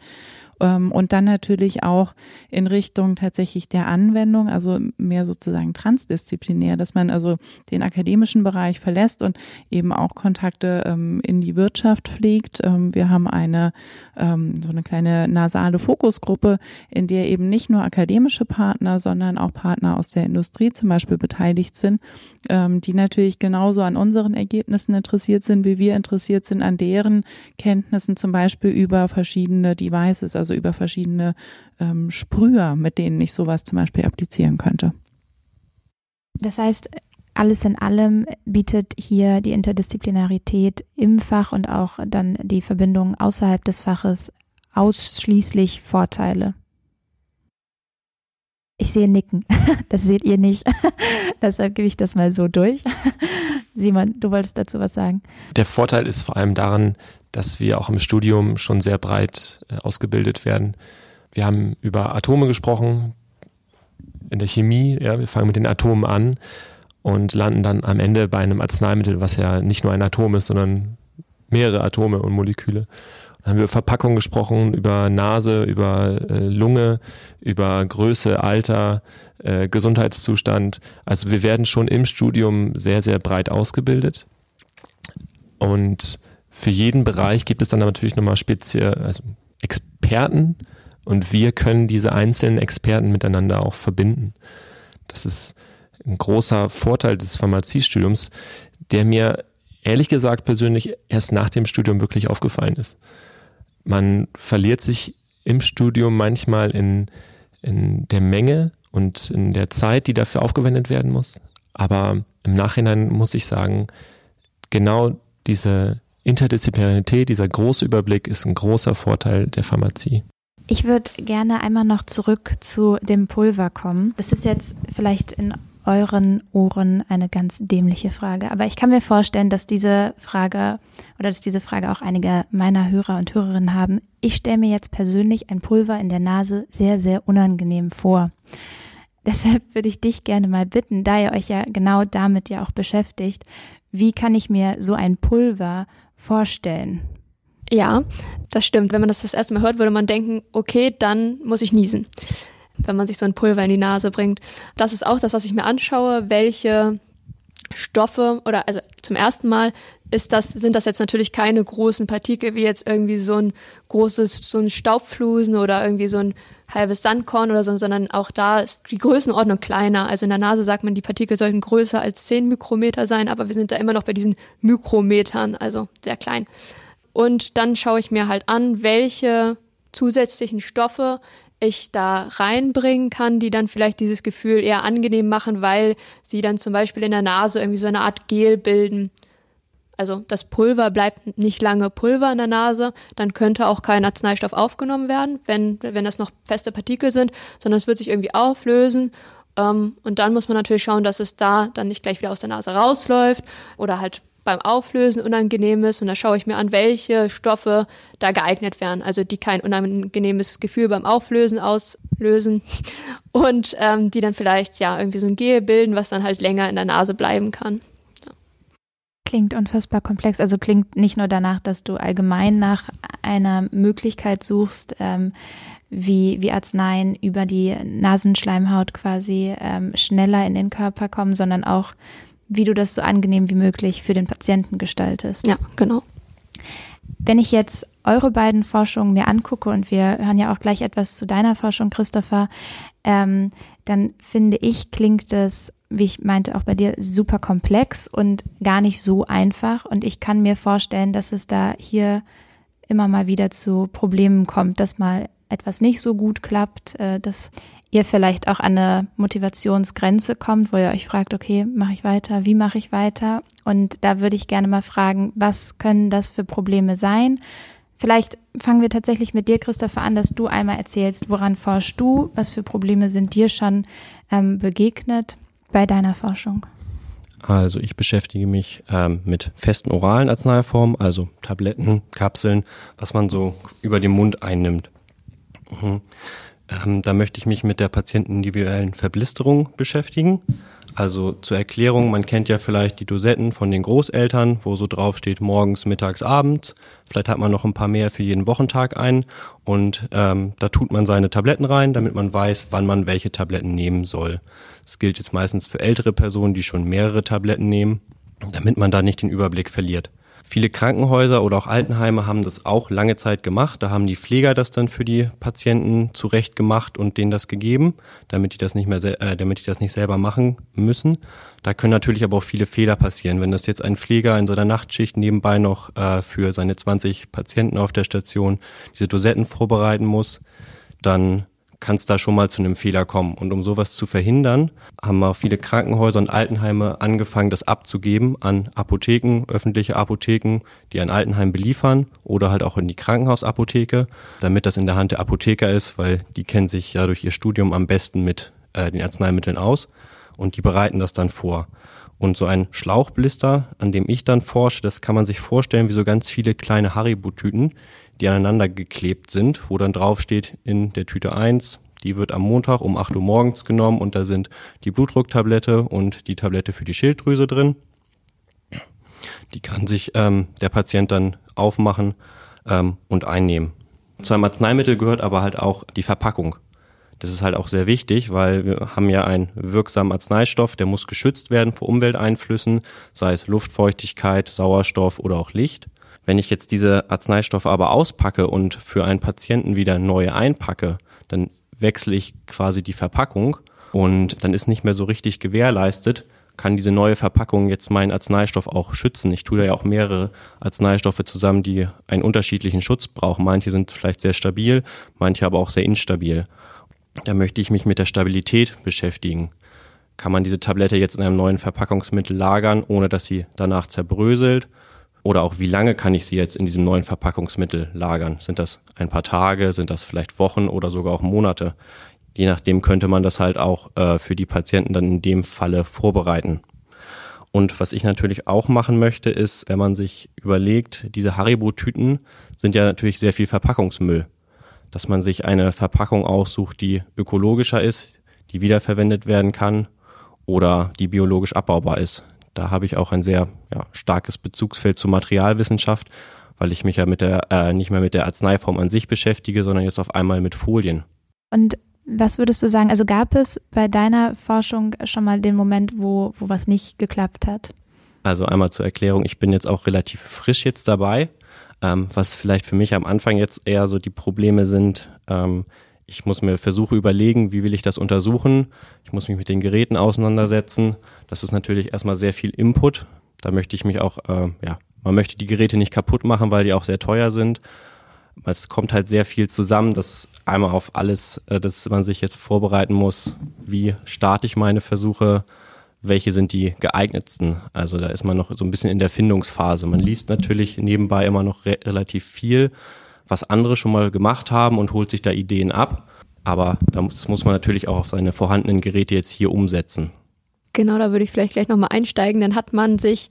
[SPEAKER 4] und dann natürlich auch in Richtung tatsächlich der Anwendung, also mehr sozusagen transdisziplinär, dass man also den akademischen Bereich verlässt und eben auch Kontakte ähm, in die Wirtschaft pflegt. Ähm, wir haben eine so eine kleine nasale Fokusgruppe, in der eben nicht nur akademische Partner, sondern auch Partner aus der Industrie zum Beispiel beteiligt sind, die natürlich genauso an unseren Ergebnissen interessiert sind, wie wir interessiert sind an deren Kenntnissen zum Beispiel über verschiedene Devices, also also über verschiedene ähm, Sprüher, mit denen ich sowas zum Beispiel applizieren könnte.
[SPEAKER 1] Das heißt, alles in allem bietet hier die Interdisziplinarität im Fach und auch dann die Verbindung außerhalb des Faches ausschließlich Vorteile. Ich sehe Nicken. Das seht ihr nicht. Deshalb gebe ich das mal so durch. Simon, du wolltest dazu was sagen.
[SPEAKER 2] Der Vorteil ist vor allem daran, dass wir auch im Studium schon sehr breit äh, ausgebildet werden. Wir haben über Atome gesprochen, in der Chemie, ja, wir fangen mit den Atomen an und landen dann am Ende bei einem Arzneimittel, was ja nicht nur ein Atom ist, sondern mehrere Atome und Moleküle. Dann haben wir über Verpackung gesprochen, über Nase, über äh, Lunge, über Größe, Alter, äh, Gesundheitszustand. Also wir werden schon im Studium sehr, sehr breit ausgebildet. Und für jeden Bereich gibt es dann natürlich nochmal speziell, also Experten und wir können diese einzelnen Experten miteinander auch verbinden. Das ist ein großer Vorteil des Pharmaziestudiums, der mir ehrlich gesagt persönlich erst nach dem Studium wirklich aufgefallen ist. Man verliert sich im Studium manchmal in, in der Menge und in der Zeit, die dafür aufgewendet werden muss. Aber im Nachhinein muss ich sagen, genau diese Interdisziplinarität, dieser große Überblick ist ein großer Vorteil der Pharmazie.
[SPEAKER 1] Ich würde gerne einmal noch zurück zu dem Pulver kommen. Das ist jetzt vielleicht in euren Ohren eine ganz dämliche Frage, aber ich kann mir vorstellen, dass diese Frage oder dass diese Frage auch einige meiner Hörer und Hörerinnen haben. Ich stelle mir jetzt persönlich ein Pulver in der Nase sehr, sehr unangenehm vor. Deshalb würde ich dich gerne mal bitten, da ihr euch ja genau damit ja auch beschäftigt, wie kann ich mir so ein Pulver vorstellen.
[SPEAKER 3] Ja, das stimmt. Wenn man das das erste Mal hört, würde man denken, okay, dann muss ich niesen, wenn man sich so ein Pulver in die Nase bringt. Das ist auch das, was ich mir anschaue, welche Stoffe oder also zum ersten Mal ist das, sind das jetzt natürlich keine großen Partikel wie jetzt irgendwie so ein großes, so ein Staubflusen oder irgendwie so ein halbes Sandkorn oder so, sondern auch da ist die Größenordnung kleiner. Also in der Nase sagt man, die Partikel sollten größer als 10 Mikrometer sein, aber wir sind da immer noch bei diesen Mikrometern, also sehr klein. Und dann schaue ich mir halt an, welche zusätzlichen Stoffe ich da reinbringen kann, die dann vielleicht dieses Gefühl eher angenehm machen, weil sie dann zum Beispiel in der Nase irgendwie so eine Art Gel bilden also das Pulver bleibt nicht lange Pulver in der Nase, dann könnte auch kein Arzneistoff aufgenommen werden, wenn, wenn das noch feste Partikel sind, sondern es wird sich irgendwie auflösen. Ähm, und dann muss man natürlich schauen, dass es da dann nicht gleich wieder aus der Nase rausläuft oder halt beim Auflösen unangenehm ist. Und da schaue ich mir an, welche Stoffe da geeignet wären, also die kein unangenehmes Gefühl beim Auflösen auslösen und ähm, die dann vielleicht ja irgendwie so ein Gel bilden, was dann halt länger in der Nase bleiben kann.
[SPEAKER 1] Klingt unfassbar komplex. Also klingt nicht nur danach, dass du allgemein nach einer Möglichkeit suchst, ähm, wie, wie Arzneien über die Nasenschleimhaut quasi ähm, schneller in den Körper kommen, sondern auch, wie du das so angenehm wie möglich für den Patienten gestaltest.
[SPEAKER 3] Ja, genau.
[SPEAKER 1] Wenn ich jetzt eure beiden Forschungen mir angucke und wir hören ja auch gleich etwas zu deiner Forschung, Christopher, ähm, dann finde ich, klingt es wie ich meinte, auch bei dir super komplex und gar nicht so einfach. Und ich kann mir vorstellen, dass es da hier immer mal wieder zu Problemen kommt, dass mal etwas nicht so gut klappt, äh, dass ihr vielleicht auch an eine Motivationsgrenze kommt, wo ihr euch fragt, okay, mache ich weiter, wie mache ich weiter? Und da würde ich gerne mal fragen, was können das für Probleme sein? Vielleicht fangen wir tatsächlich mit dir, Christopher, an, dass du einmal erzählst, woran forschst du, was für Probleme sind dir schon ähm, begegnet bei deiner Forschung?
[SPEAKER 5] Also ich beschäftige mich ähm, mit festen oralen Arzneiformen, also Tabletten, Kapseln, was man so über den Mund einnimmt. Mhm. Ähm, da möchte ich mich mit der patientenindividuellen Verblisterung beschäftigen. Also zur Erklärung, man kennt ja vielleicht die Dosetten von den Großeltern, wo so drauf steht morgens, mittags, abends. Vielleicht hat man noch ein paar mehr für jeden Wochentag ein und ähm, da tut man seine Tabletten rein, damit man weiß, wann man welche Tabletten nehmen soll. Das gilt jetzt meistens für ältere Personen, die schon mehrere Tabletten nehmen, damit man da nicht den Überblick verliert. Viele Krankenhäuser oder auch Altenheime haben das auch lange Zeit gemacht. Da haben die Pfleger das dann für die Patienten zurecht gemacht und denen das gegeben, damit die das nicht mehr, äh, damit die das nicht selber machen müssen. Da können natürlich aber auch viele Fehler passieren. Wenn das jetzt ein Pfleger in seiner Nachtschicht nebenbei noch äh, für seine 20 Patienten auf der Station diese Dosetten vorbereiten muss, dann kann es da schon mal zu einem Fehler kommen. Und um sowas zu verhindern, haben auch viele Krankenhäuser und Altenheime angefangen, das abzugeben an Apotheken, öffentliche Apotheken, die ein Altenheim beliefern oder halt auch in die Krankenhausapotheke, damit das in der Hand der Apotheker ist, weil die kennen sich ja durch ihr Studium am besten mit äh, den Arzneimitteln aus und die bereiten das dann vor. Und so ein Schlauchblister, an dem ich dann forsche, das kann man sich vorstellen wie so ganz viele kleine Haribo-Tüten, die aneinander geklebt sind, wo dann drauf steht in der Tüte 1, die wird am Montag um 8 Uhr morgens genommen und da sind die Blutdrucktablette und die Tablette für die Schilddrüse drin. Die kann sich ähm, der Patient dann aufmachen ähm, und einnehmen. Zu einem Arzneimittel gehört aber halt auch die Verpackung. Das ist halt auch sehr wichtig, weil wir haben ja einen wirksamen Arzneistoff, der muss geschützt werden vor Umwelteinflüssen, sei es Luftfeuchtigkeit, Sauerstoff oder auch Licht. Wenn ich jetzt diese Arzneistoffe aber auspacke und für einen Patienten wieder neue einpacke, dann wechsle ich quasi die Verpackung und dann ist nicht mehr so richtig gewährleistet, kann diese neue Verpackung jetzt meinen Arzneistoff auch schützen. Ich tue da ja auch mehrere Arzneistoffe zusammen, die einen unterschiedlichen Schutz brauchen. Manche sind vielleicht sehr stabil, manche aber auch sehr instabil. Da möchte ich mich mit der Stabilität beschäftigen. Kann man diese Tablette jetzt in einem neuen Verpackungsmittel lagern, ohne dass sie danach zerbröselt? Oder auch, wie lange kann ich sie jetzt in diesem neuen Verpackungsmittel lagern? Sind das ein paar Tage, sind das vielleicht Wochen oder sogar auch Monate? Je nachdem könnte man das halt auch äh, für die Patienten dann in dem Falle vorbereiten. Und was ich natürlich auch machen möchte, ist, wenn man sich überlegt, diese Haribo-Tüten sind ja natürlich sehr viel Verpackungsmüll. Dass man sich eine Verpackung aussucht, die ökologischer ist, die wiederverwendet werden kann oder die biologisch abbaubar ist. Da habe ich auch ein sehr ja, starkes Bezugsfeld zur Materialwissenschaft, weil ich mich ja mit der äh, nicht mehr mit der Arzneiform an sich beschäftige, sondern jetzt auf einmal mit Folien.
[SPEAKER 1] Und was würdest du sagen? Also gab es bei deiner Forschung schon mal den Moment, wo, wo was nicht geklappt hat?
[SPEAKER 5] Also einmal zur Erklärung, ich bin jetzt auch relativ frisch jetzt dabei. Ähm, was vielleicht für mich am Anfang jetzt eher so die Probleme sind, ähm, ich muss mir Versuche überlegen, wie will ich das untersuchen. Ich muss mich mit den Geräten auseinandersetzen. Das ist natürlich erstmal sehr viel Input. Da möchte ich mich auch, äh, ja, man möchte die Geräte nicht kaputt machen, weil die auch sehr teuer sind. Es kommt halt sehr viel zusammen, dass einmal auf alles, äh, dass man sich jetzt vorbereiten muss, wie starte ich meine Versuche, welche sind die geeignetsten. Also da ist man noch so ein bisschen in der Findungsphase. Man liest natürlich nebenbei immer noch re relativ viel, was andere schon mal gemacht haben und holt sich da Ideen ab. Aber das muss man natürlich auch auf seine vorhandenen Geräte jetzt hier umsetzen.
[SPEAKER 3] Genau, da würde ich vielleicht gleich nochmal einsteigen. Dann hat man sich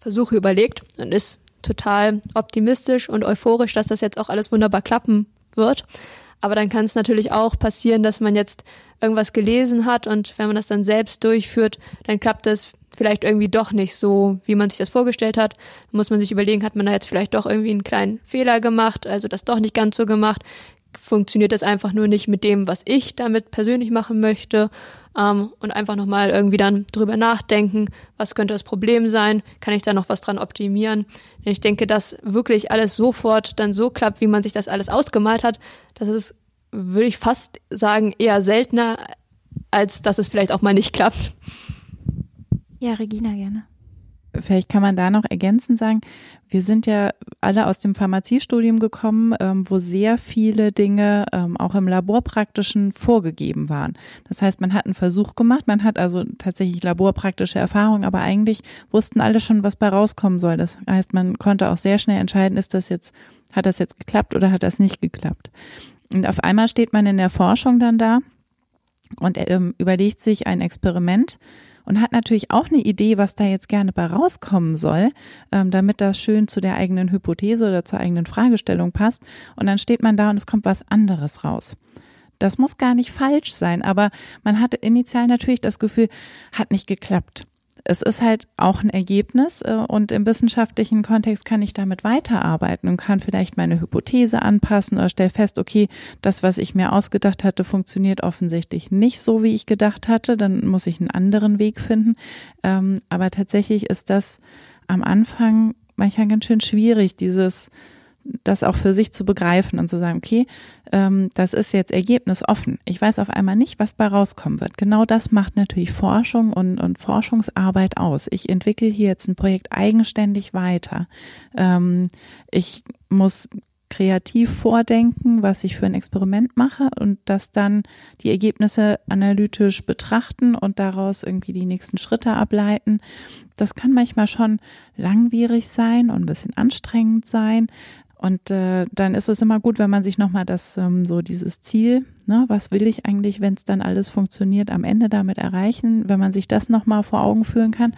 [SPEAKER 3] Versuche überlegt und ist total optimistisch und euphorisch, dass das jetzt auch alles wunderbar klappen wird. Aber dann kann es natürlich auch passieren, dass man jetzt irgendwas gelesen hat und wenn man das dann selbst durchführt, dann klappt das vielleicht irgendwie doch nicht so, wie man sich das vorgestellt hat. Muss man sich überlegen, hat man da jetzt vielleicht doch irgendwie einen kleinen Fehler gemacht, also das doch nicht ganz so gemacht. Funktioniert das einfach nur nicht mit dem, was ich damit persönlich machen möchte? Ähm, und einfach nochmal irgendwie dann drüber nachdenken, was könnte das Problem sein? Kann ich da noch was dran optimieren? Denn ich denke, dass wirklich alles sofort dann so klappt, wie man sich das alles ausgemalt hat, das ist, würde ich fast sagen, eher seltener, als dass es vielleicht auch mal nicht klappt.
[SPEAKER 1] Ja, Regina gerne.
[SPEAKER 4] Vielleicht kann man da noch ergänzend sagen, wir sind ja alle aus dem Pharmaziestudium gekommen, ähm, wo sehr viele Dinge ähm, auch im Laborpraktischen vorgegeben waren. Das heißt, man hat einen Versuch gemacht, man hat also tatsächlich laborpraktische Erfahrung, aber eigentlich wussten alle schon, was bei rauskommen soll. Das heißt, man konnte auch sehr schnell entscheiden, ist das jetzt, hat das jetzt geklappt oder hat das nicht geklappt. Und auf einmal steht man in der Forschung dann da und ähm, überlegt sich ein Experiment, und hat natürlich auch eine Idee, was da jetzt gerne bei rauskommen soll, ähm, damit das schön zu der eigenen Hypothese oder zur eigenen Fragestellung passt. Und dann steht man da und es kommt was anderes raus. Das muss gar nicht falsch sein, aber man hatte initial natürlich das Gefühl, hat nicht geklappt es ist halt auch ein Ergebnis äh, und im wissenschaftlichen Kontext kann ich damit weiterarbeiten und kann vielleicht meine Hypothese anpassen oder stelle fest, okay, das, was ich mir ausgedacht hatte, funktioniert offensichtlich nicht so, wie ich gedacht hatte. Dann muss ich einen anderen Weg finden. Ähm, aber tatsächlich ist das am Anfang manchmal ganz schön schwierig, dieses das auch für sich zu begreifen und zu sagen, okay, ähm, das ist jetzt ergebnisoffen. Ich weiß auf einmal nicht, was bei rauskommen wird. Genau das macht natürlich Forschung und, und Forschungsarbeit aus. Ich entwickle hier jetzt ein Projekt eigenständig weiter. Ähm, ich muss kreativ vordenken, was ich für ein Experiment mache und das dann die Ergebnisse analytisch betrachten und daraus irgendwie die nächsten Schritte ableiten. Das kann manchmal schon langwierig sein und ein bisschen anstrengend sein. Und äh, dann ist es immer gut, wenn man sich nochmal das, ähm, so dieses Ziel, ne, was will ich eigentlich, wenn es dann alles funktioniert, am Ende damit erreichen, wenn man sich das nochmal vor Augen führen kann.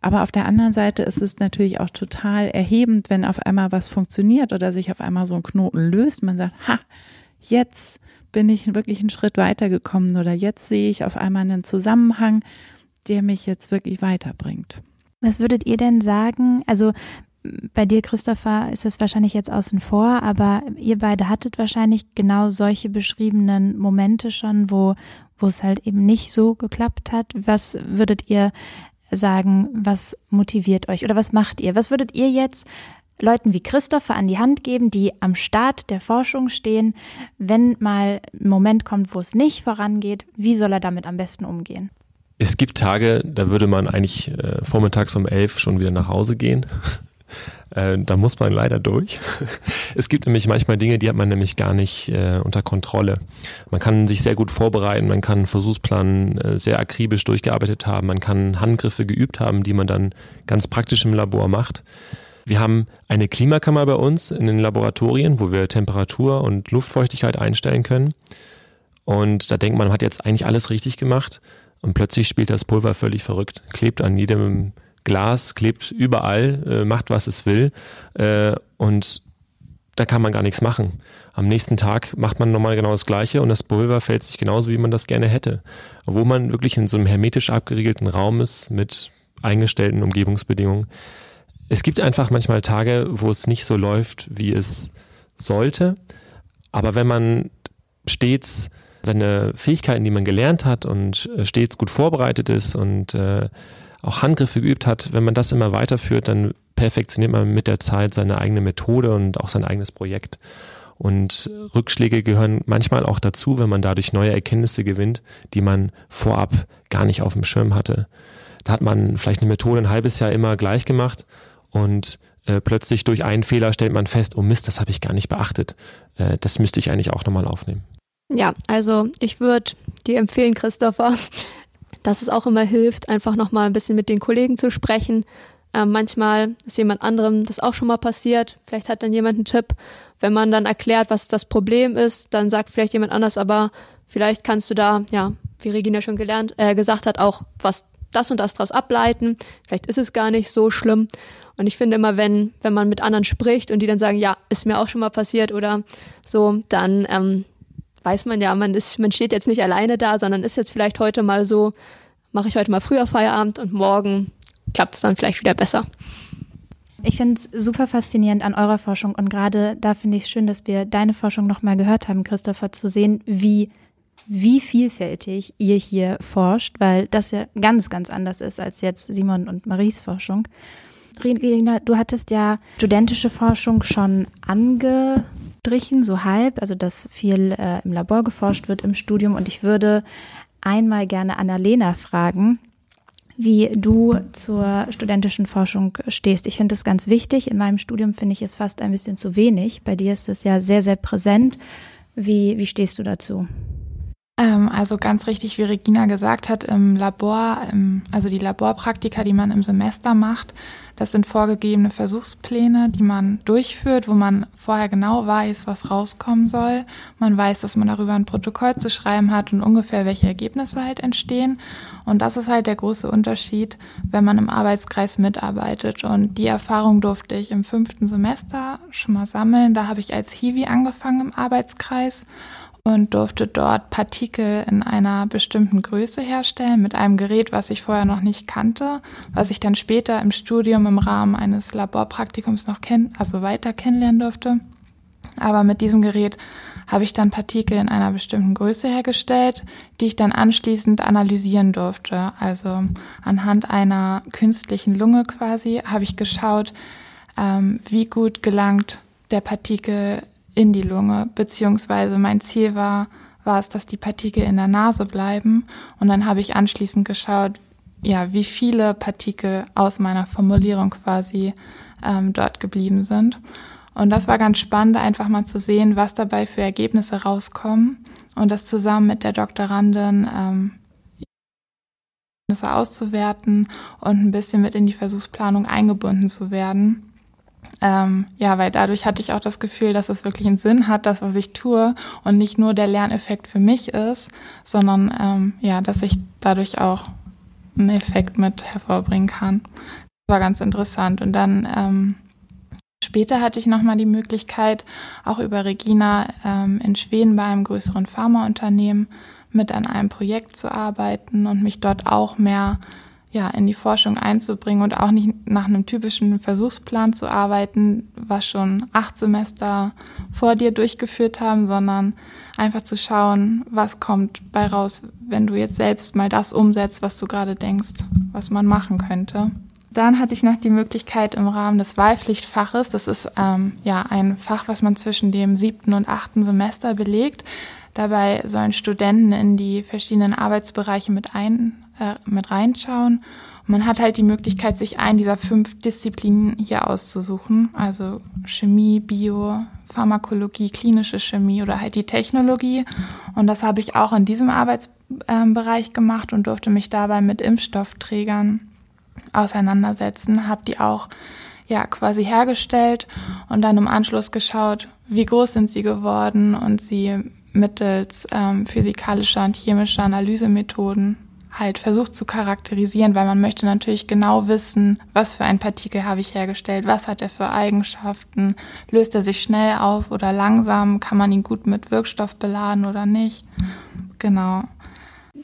[SPEAKER 4] Aber auf der anderen Seite ist es natürlich auch total erhebend, wenn auf einmal was funktioniert oder sich auf einmal so ein Knoten löst. Man sagt, ha, jetzt bin ich wirklich einen Schritt weitergekommen oder jetzt sehe ich auf einmal einen Zusammenhang, der mich jetzt wirklich weiterbringt.
[SPEAKER 1] Was würdet ihr denn sagen? Also bei dir, Christopher, ist es wahrscheinlich jetzt außen vor, aber ihr beide hattet wahrscheinlich genau solche beschriebenen Momente schon, wo, wo es halt eben nicht so geklappt hat. Was würdet ihr sagen, was motiviert euch oder was macht ihr? Was würdet ihr jetzt Leuten wie Christopher an die Hand geben, die am Start der Forschung stehen, wenn mal ein Moment kommt, wo es nicht vorangeht, wie soll er damit am besten umgehen?
[SPEAKER 2] Es gibt Tage, da würde man eigentlich äh, vormittags um elf schon wieder nach Hause gehen. Äh, da muss man leider durch. Es gibt nämlich manchmal Dinge, die hat man nämlich gar nicht äh, unter Kontrolle. Man kann sich sehr gut vorbereiten, man kann einen Versuchsplan äh, sehr akribisch durchgearbeitet haben, man kann Handgriffe geübt haben, die man dann ganz praktisch im Labor macht. Wir haben eine Klimakammer bei uns in den Laboratorien, wo wir Temperatur und Luftfeuchtigkeit einstellen können. Und da denkt man, man hat jetzt eigentlich alles richtig gemacht. Und plötzlich spielt das Pulver völlig verrückt, klebt an jedem Glas klebt überall, äh, macht was es will äh, und da kann man gar nichts machen. Am nächsten Tag macht man nochmal genau das Gleiche und das Pulver fällt sich genauso, wie man das gerne hätte. Obwohl man wirklich in so einem hermetisch abgeriegelten Raum ist mit eingestellten Umgebungsbedingungen. Es gibt einfach manchmal Tage, wo es nicht so läuft, wie es sollte. Aber wenn man stets seine Fähigkeiten, die man gelernt hat und äh, stets gut vorbereitet ist und äh, auch Handgriffe geübt hat, wenn man das immer weiterführt, dann perfektioniert man mit der Zeit seine eigene Methode und auch sein eigenes Projekt. Und Rückschläge gehören manchmal auch dazu, wenn man dadurch neue Erkenntnisse gewinnt, die man vorab gar nicht auf dem Schirm hatte. Da hat man vielleicht eine Methode ein halbes Jahr immer gleich gemacht und äh, plötzlich durch einen Fehler stellt man fest, oh Mist, das habe ich gar nicht beachtet. Äh, das müsste ich eigentlich auch nochmal aufnehmen.
[SPEAKER 3] Ja, also ich würde dir empfehlen, Christopher, dass es auch immer hilft, einfach nochmal ein bisschen mit den Kollegen zu sprechen. Ähm, manchmal ist jemand anderem das auch schon mal passiert. Vielleicht hat dann jemand einen Tipp. Wenn man dann erklärt, was das Problem ist, dann sagt vielleicht jemand anders, aber vielleicht kannst du da, ja, wie Regina schon gelernt, äh, gesagt hat, auch was das und das daraus ableiten. Vielleicht ist es gar nicht so schlimm. Und ich finde immer, wenn, wenn man mit anderen spricht und die dann sagen, ja, ist mir auch schon mal passiert oder so, dann ähm, weiß man ja, man ist, man steht jetzt nicht alleine da, sondern ist jetzt vielleicht heute mal so, mache ich heute mal früher Feierabend und morgen klappt es dann vielleicht wieder besser.
[SPEAKER 1] Ich finde es super faszinierend an eurer Forschung und gerade da finde ich es schön, dass wir deine Forschung nochmal gehört haben, Christopher, zu sehen, wie, wie vielfältig ihr hier forscht, weil das ja ganz, ganz anders ist als jetzt Simon und Maries Forschung. Regina, du hattest ja studentische Forschung schon ange Strichen, so halb, also dass viel äh, im Labor geforscht wird im Studium. Und ich würde einmal gerne Annalena fragen, wie du zur studentischen Forschung stehst. Ich finde das ganz wichtig. In meinem Studium finde ich es fast ein bisschen zu wenig. Bei dir ist es ja sehr, sehr präsent. Wie, wie stehst du dazu?
[SPEAKER 6] Ähm, also ganz richtig, wie Regina gesagt hat, im Labor, also die Laborpraktika, die man im Semester macht, das sind vorgegebene Versuchspläne, die man durchführt, wo man vorher genau weiß, was rauskommen soll. Man weiß, dass man darüber ein Protokoll zu schreiben hat und ungefähr welche Ergebnisse halt entstehen. Und das ist halt der große Unterschied, wenn man im Arbeitskreis mitarbeitet. Und die Erfahrung durfte ich im fünften Semester schon mal sammeln. Da habe ich als Hiwi angefangen im Arbeitskreis und durfte dort Partikel in einer bestimmten Größe herstellen mit einem Gerät, was ich vorher noch nicht kannte, was ich dann später im Studium im Rahmen eines Laborpraktikums noch kennen, also weiter kennenlernen durfte. Aber mit diesem Gerät habe ich dann Partikel in einer bestimmten Größe hergestellt, die ich dann anschließend analysieren durfte. Also anhand einer künstlichen Lunge quasi habe ich geschaut, ähm, wie gut gelangt der Partikel in die Lunge, beziehungsweise mein Ziel war, war es, dass die Partikel in der Nase bleiben. Und dann habe ich anschließend geschaut, ja, wie viele Partikel aus meiner Formulierung quasi ähm, dort geblieben sind. Und das war ganz spannend, einfach mal zu sehen, was dabei für Ergebnisse rauskommen und das zusammen mit der Doktorandin ähm, auszuwerten und ein bisschen mit in die Versuchsplanung eingebunden zu werden. Ähm, ja, weil dadurch hatte ich auch das Gefühl, dass es wirklich einen Sinn hat, das, was ich tue und nicht nur der Lerneffekt für mich ist, sondern ähm, ja, dass ich dadurch auch einen Effekt mit hervorbringen kann. Das war ganz interessant. Und dann ähm, später hatte ich nochmal die Möglichkeit, auch über Regina ähm, in Schweden bei einem größeren Pharmaunternehmen mit an einem Projekt zu arbeiten und mich dort auch mehr ja, in die Forschung einzubringen und auch nicht nach einem typischen Versuchsplan zu arbeiten, was schon acht Semester vor dir durchgeführt haben, sondern einfach zu schauen, was kommt bei raus, wenn du jetzt selbst mal das umsetzt, was du gerade denkst, was man machen könnte. Dann hatte ich noch die Möglichkeit im Rahmen des Wahlpflichtfaches, das ist ähm, ja ein Fach, was man zwischen dem siebten und achten Semester belegt. Dabei sollen Studenten in die verschiedenen Arbeitsbereiche mit ein äh, mit reinschauen. Und man hat halt die Möglichkeit, sich einen dieser fünf Disziplinen hier auszusuchen, also Chemie, Bio, Pharmakologie, klinische Chemie oder halt die Technologie. Und das habe ich auch in diesem Arbeitsbereich ähm, gemacht und durfte mich dabei mit Impfstoffträgern auseinandersetzen, habe die auch ja quasi hergestellt und dann im Anschluss geschaut, wie groß sind sie geworden und sie mittels ähm, physikalischer und chemischer Analysemethoden halt versucht zu charakterisieren, weil man möchte natürlich genau wissen, was für ein Partikel habe ich hergestellt, was hat er für Eigenschaften, löst er sich schnell auf oder langsam, kann man ihn gut mit Wirkstoff beladen oder nicht. Genau.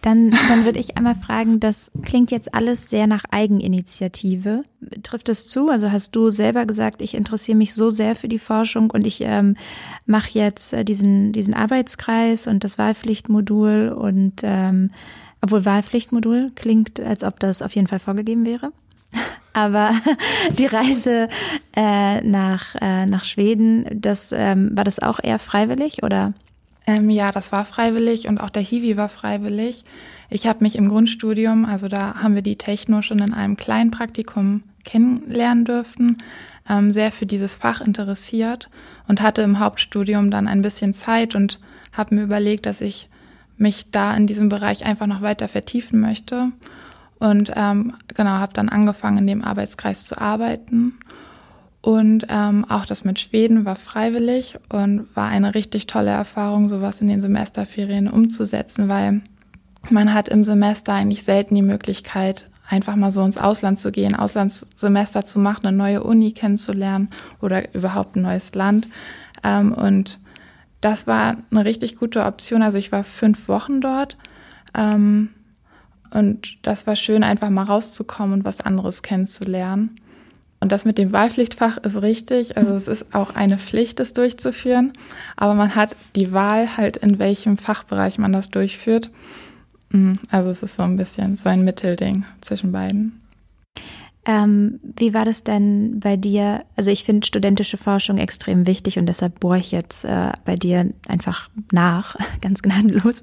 [SPEAKER 1] Dann, dann würde ich einmal fragen, das klingt jetzt alles sehr nach Eigeninitiative. Trifft es zu? Also hast du selber gesagt, ich interessiere mich so sehr für die Forschung und ich ähm, mache jetzt äh, diesen, diesen Arbeitskreis und das Wahlpflichtmodul und ähm, obwohl Wahlpflichtmodul klingt, als ob das auf jeden Fall vorgegeben wäre. Aber die Reise äh, nach, äh, nach Schweden, das ähm, war das auch eher freiwillig oder?
[SPEAKER 6] Ähm, ja, das war freiwillig und auch der Hiwi war freiwillig. Ich habe mich im Grundstudium, also da haben wir die Techno schon in einem kleinen Praktikum kennenlernen dürfen, ähm, sehr für dieses Fach interessiert und hatte im Hauptstudium dann ein bisschen Zeit und habe mir überlegt, dass ich mich da in diesem Bereich einfach noch weiter vertiefen möchte. Und ähm, genau, habe dann angefangen, in dem Arbeitskreis zu arbeiten. Und ähm, auch das mit Schweden war freiwillig und war eine richtig tolle Erfahrung, sowas in den Semesterferien umzusetzen, weil man hat im Semester eigentlich selten die Möglichkeit, einfach mal so ins Ausland zu gehen, Auslandssemester zu machen, eine neue Uni kennenzulernen oder überhaupt ein neues Land. Ähm, und das war eine richtig gute Option. Also ich war fünf Wochen dort. Ähm, und das war schön, einfach mal rauszukommen und was anderes kennenzulernen. Und das mit dem Wahlpflichtfach ist richtig. Also es ist auch eine Pflicht, das durchzuführen. Aber man hat die Wahl halt, in welchem Fachbereich man das durchführt. Mm, also es ist so ein bisschen so ein Mittelding zwischen beiden.
[SPEAKER 1] Ähm, wie war das denn bei dir? Also ich finde studentische Forschung extrem wichtig und deshalb bohre ich jetzt äh, bei dir einfach nach, ganz gnadenlos.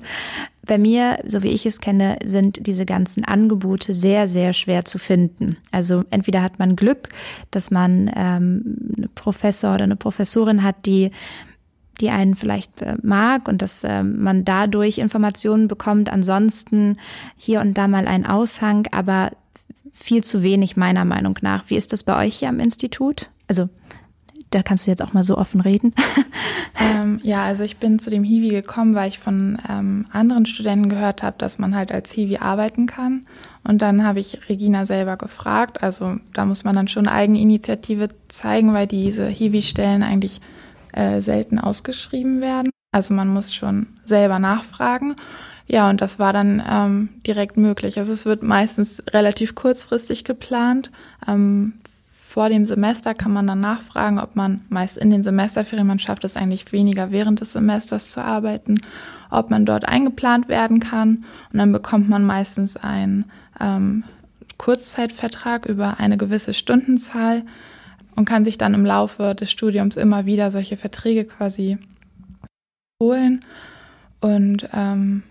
[SPEAKER 1] Bei mir, so wie ich es kenne, sind diese ganzen Angebote sehr, sehr schwer zu finden. Also entweder hat man Glück, dass man ähm, einen Professor oder eine Professorin hat, die die einen vielleicht äh, mag und dass äh, man dadurch Informationen bekommt. Ansonsten hier und da mal ein Aushang, aber viel zu wenig meiner Meinung nach. Wie ist das bei euch hier am Institut? Also da kannst du jetzt auch mal so offen reden.
[SPEAKER 6] ähm, ja, also ich bin zu dem Hiwi gekommen, weil ich von ähm, anderen Studenten gehört habe, dass man halt als Hiwi arbeiten kann. Und dann habe ich Regina selber gefragt. Also da muss man dann schon Eigeninitiative zeigen, weil diese Hiwi-Stellen eigentlich äh, selten ausgeschrieben werden. Also man muss schon selber nachfragen. Ja, und das war dann ähm, direkt möglich. Also es wird meistens relativ kurzfristig geplant. Ähm, vor dem Semester kann man dann nachfragen, ob man meist in den Semesterferien, man schafft es eigentlich weniger während des Semesters zu arbeiten, ob man dort eingeplant werden kann. Und dann bekommt man meistens einen ähm, Kurzzeitvertrag über eine gewisse Stundenzahl und kann sich dann im Laufe des Studiums immer wieder solche Verträge quasi holen. Und ähm,